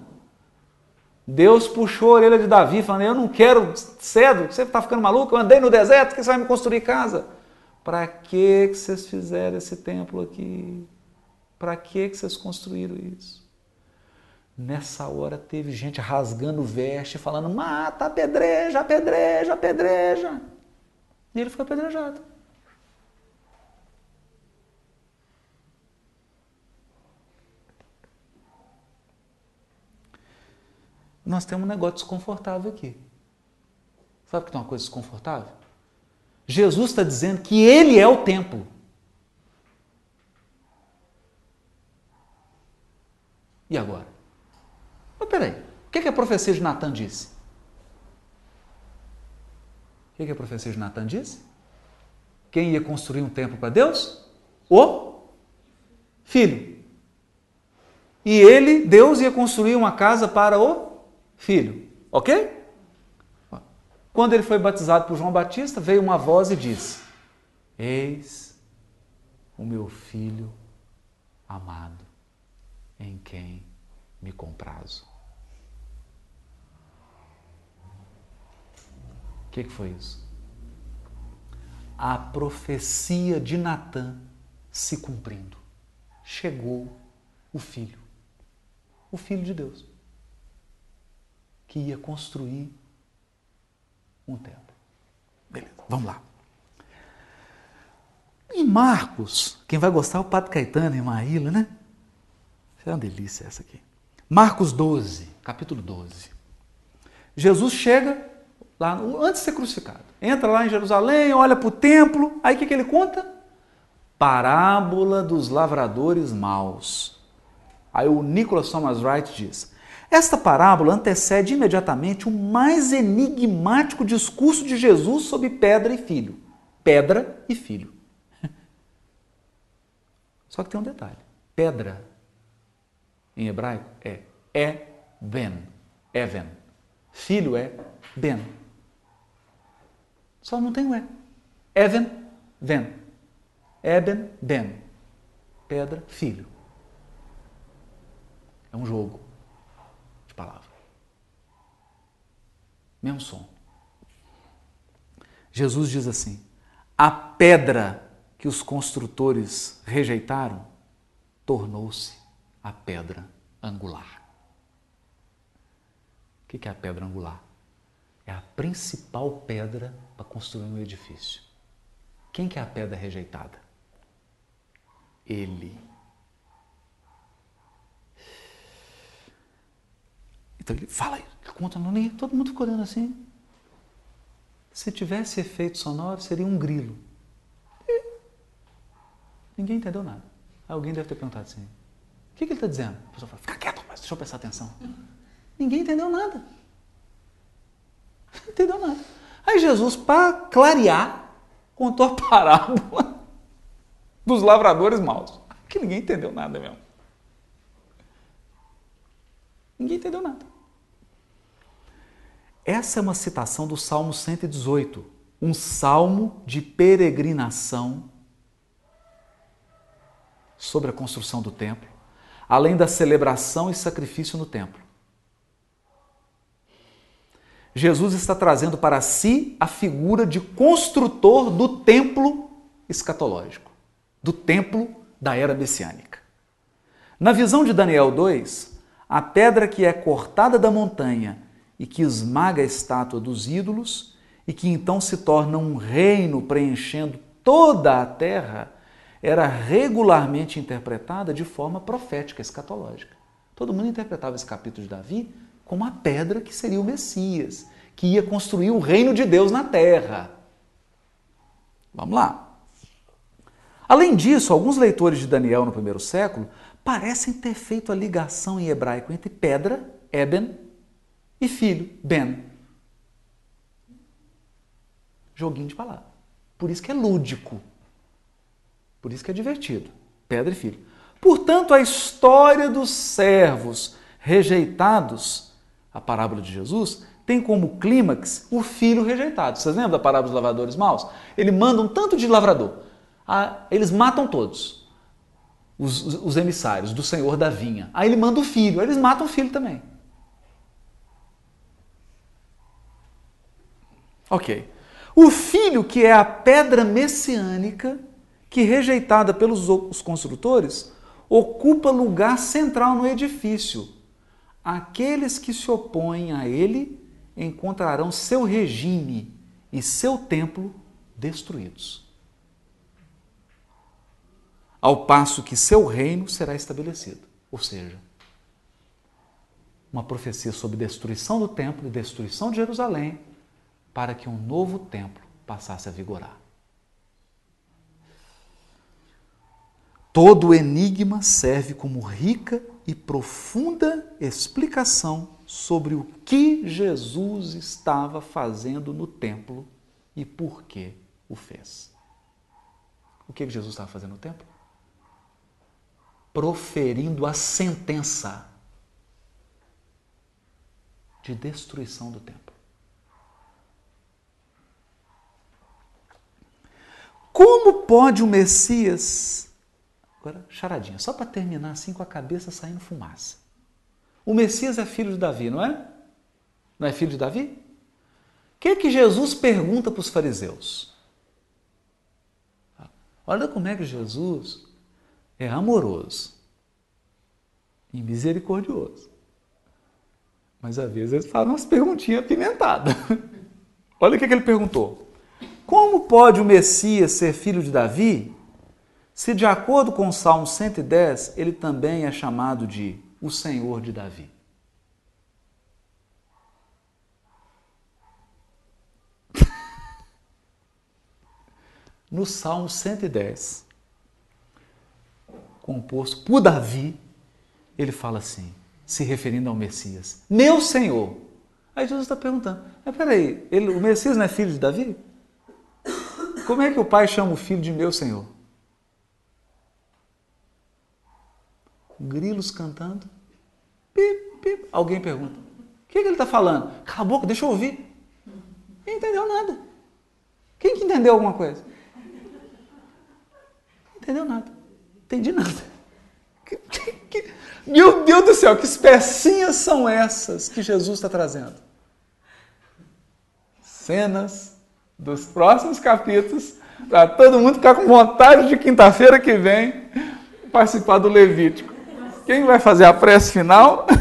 Deus puxou a orelha de Davi, falando: Eu não quero cedo, você está ficando maluco? Eu andei no deserto, que você vai me construir casa? Para que vocês fizeram esse templo aqui? Para que vocês construíram isso? Nessa hora teve gente rasgando veste, falando: mata, apedreja, apedreja, apedreja. E ele foi apedrejado. Nós temos um negócio desconfortável aqui. Sabe que tem uma coisa desconfortável? Jesus está dizendo que Ele é o templo. E agora? Mas peraí, o que, que a profecia de Natan disse? O que, que a profecia de Natan disse? Quem ia construir um templo para Deus? O filho. E ele, Deus, ia construir uma casa para o filho. Ok? Quando ele foi batizado por João Batista, veio uma voz e disse: Eis o meu filho amado, em quem me comprazo. O que, que foi isso? A profecia de Natã se cumprindo. Chegou o filho, o filho de Deus, que ia construir um templo. Beleza, vamos lá. Em Marcos, quem vai gostar é o Padre Caetano e Maíla, né? É uma delícia essa aqui. Marcos 12, capítulo 12. Jesus chega lá, antes de ser crucificado, entra lá em Jerusalém, olha para o templo, aí o que, que ele conta? Parábola dos lavradores maus. Aí o Nicholas Thomas Wright diz: esta parábola antecede imediatamente o mais enigmático discurso de Jesus sobre pedra e filho. Pedra e filho. Só que tem um detalhe: pedra em hebraico é Eben, Even. Filho é Ben. Só não tem o E. Even, Ven. Eben, Ben. Pedra, filho. É um jogo de palavra. Mesmo som. Jesus diz assim: a pedra que os construtores rejeitaram tornou-se a pedra angular. O que é a pedra angular? É a principal pedra para construir um edifício. Quem que é a pedra rejeitada? Ele. Então ele fala, ele conta no ninho, todo mundo ficou olhando assim. Se tivesse efeito sonoro, seria um grilo. E ninguém entendeu nada. Alguém deve ter perguntado assim: o que, que ele está dizendo? A pessoa fala, fica quieto, mas deixa eu prestar atenção. Ninguém entendeu nada. Não entendeu nada. Aí Jesus, para clarear, contou a parábola dos lavradores maus. Que ninguém entendeu nada mesmo. Ninguém entendeu nada. Essa é uma citação do Salmo 118, um salmo de peregrinação sobre a construção do templo, além da celebração e sacrifício no templo. Jesus está trazendo para si a figura de construtor do templo escatológico, do templo da era messiânica. Na visão de Daniel 2, a pedra que é cortada da montanha e que esmaga a estátua dos ídolos e que então se torna um reino preenchendo toda a terra, era regularmente interpretada de forma profética, escatológica. Todo mundo interpretava esse capítulo de Davi como a pedra que seria o Messias, que ia construir o reino de Deus na terra. Vamos lá. Além disso, alguns leitores de Daniel no primeiro século parecem ter feito a ligação em hebraico entre pedra, Eben, e filho, Ben. Joguinho de palavras. Por isso que é lúdico. Por isso que é divertido. Pedra e filho. Portanto, a história dos servos rejeitados, a parábola de Jesus, tem como clímax o filho rejeitado. Vocês lembram da parábola dos lavradores maus? Ele manda um tanto de lavrador. Ah, eles matam todos, os, os, emissários do senhor da vinha. Aí ele manda o filho, eles matam o filho também. Ok. O filho, que é a pedra messiânica, que rejeitada pelos os construtores, ocupa lugar central no edifício. Aqueles que se opõem a ele encontrarão seu regime e seu templo destruídos. Ao passo que seu reino será estabelecido. Ou seja, uma profecia sobre destruição do templo e destruição de Jerusalém para que um novo templo passasse a vigorar. Todo enigma serve como rica e profunda explicação sobre o que Jesus estava fazendo no templo e por que o fez. O que Jesus estava fazendo no templo? Proferindo a sentença de destruição do templo. Como pode o Messias. Agora, charadinha, só para terminar assim com a cabeça saindo fumaça. O Messias é filho de Davi, não é? Não é filho de Davi? O que é que Jesus pergunta para os fariseus? Olha como é que Jesus é amoroso e misericordioso. Mas às vezes ele faz umas perguntinhas apimentadas. Olha o que, é que ele perguntou. Como pode o Messias ser filho de Davi, se de acordo com o Salmo 110, ele também é chamado de o Senhor de Davi? No Salmo 110, composto por Davi, ele fala assim, se referindo ao Messias: Meu Senhor. Aí Jesus está perguntando: Mas peraí, ele, o Messias não é filho de Davi? Como é que o pai chama o filho de meu Senhor? Grilos cantando. Pip, pip. Alguém pergunta: O que, é que ele está falando? Cala a boca, deixa eu ouvir. Não entendeu nada. Quem que entendeu alguma coisa? Não entendeu nada. Entendi nada. Meu Deus do céu, que pecinhas são essas que Jesus está trazendo? Cenas dos próximos capítulos, para todo mundo ficar com vontade de quinta-feira que vem participar do Levítico. Quem vai fazer a prece final?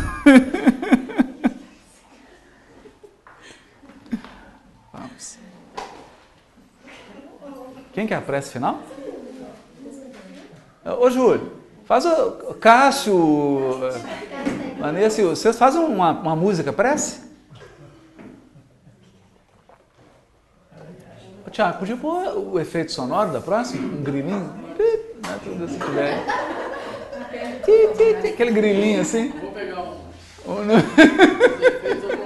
Vamos. Quem quer a prece final? Ô Júlio, faz o Cássio, Vanessa, vocês fazem uma, uma música prece? Tiago, podia pôr o efeito sonoro da próxima? Um grilinho? Tudo se tiver. Aquele grilinho assim. Vou pegar um.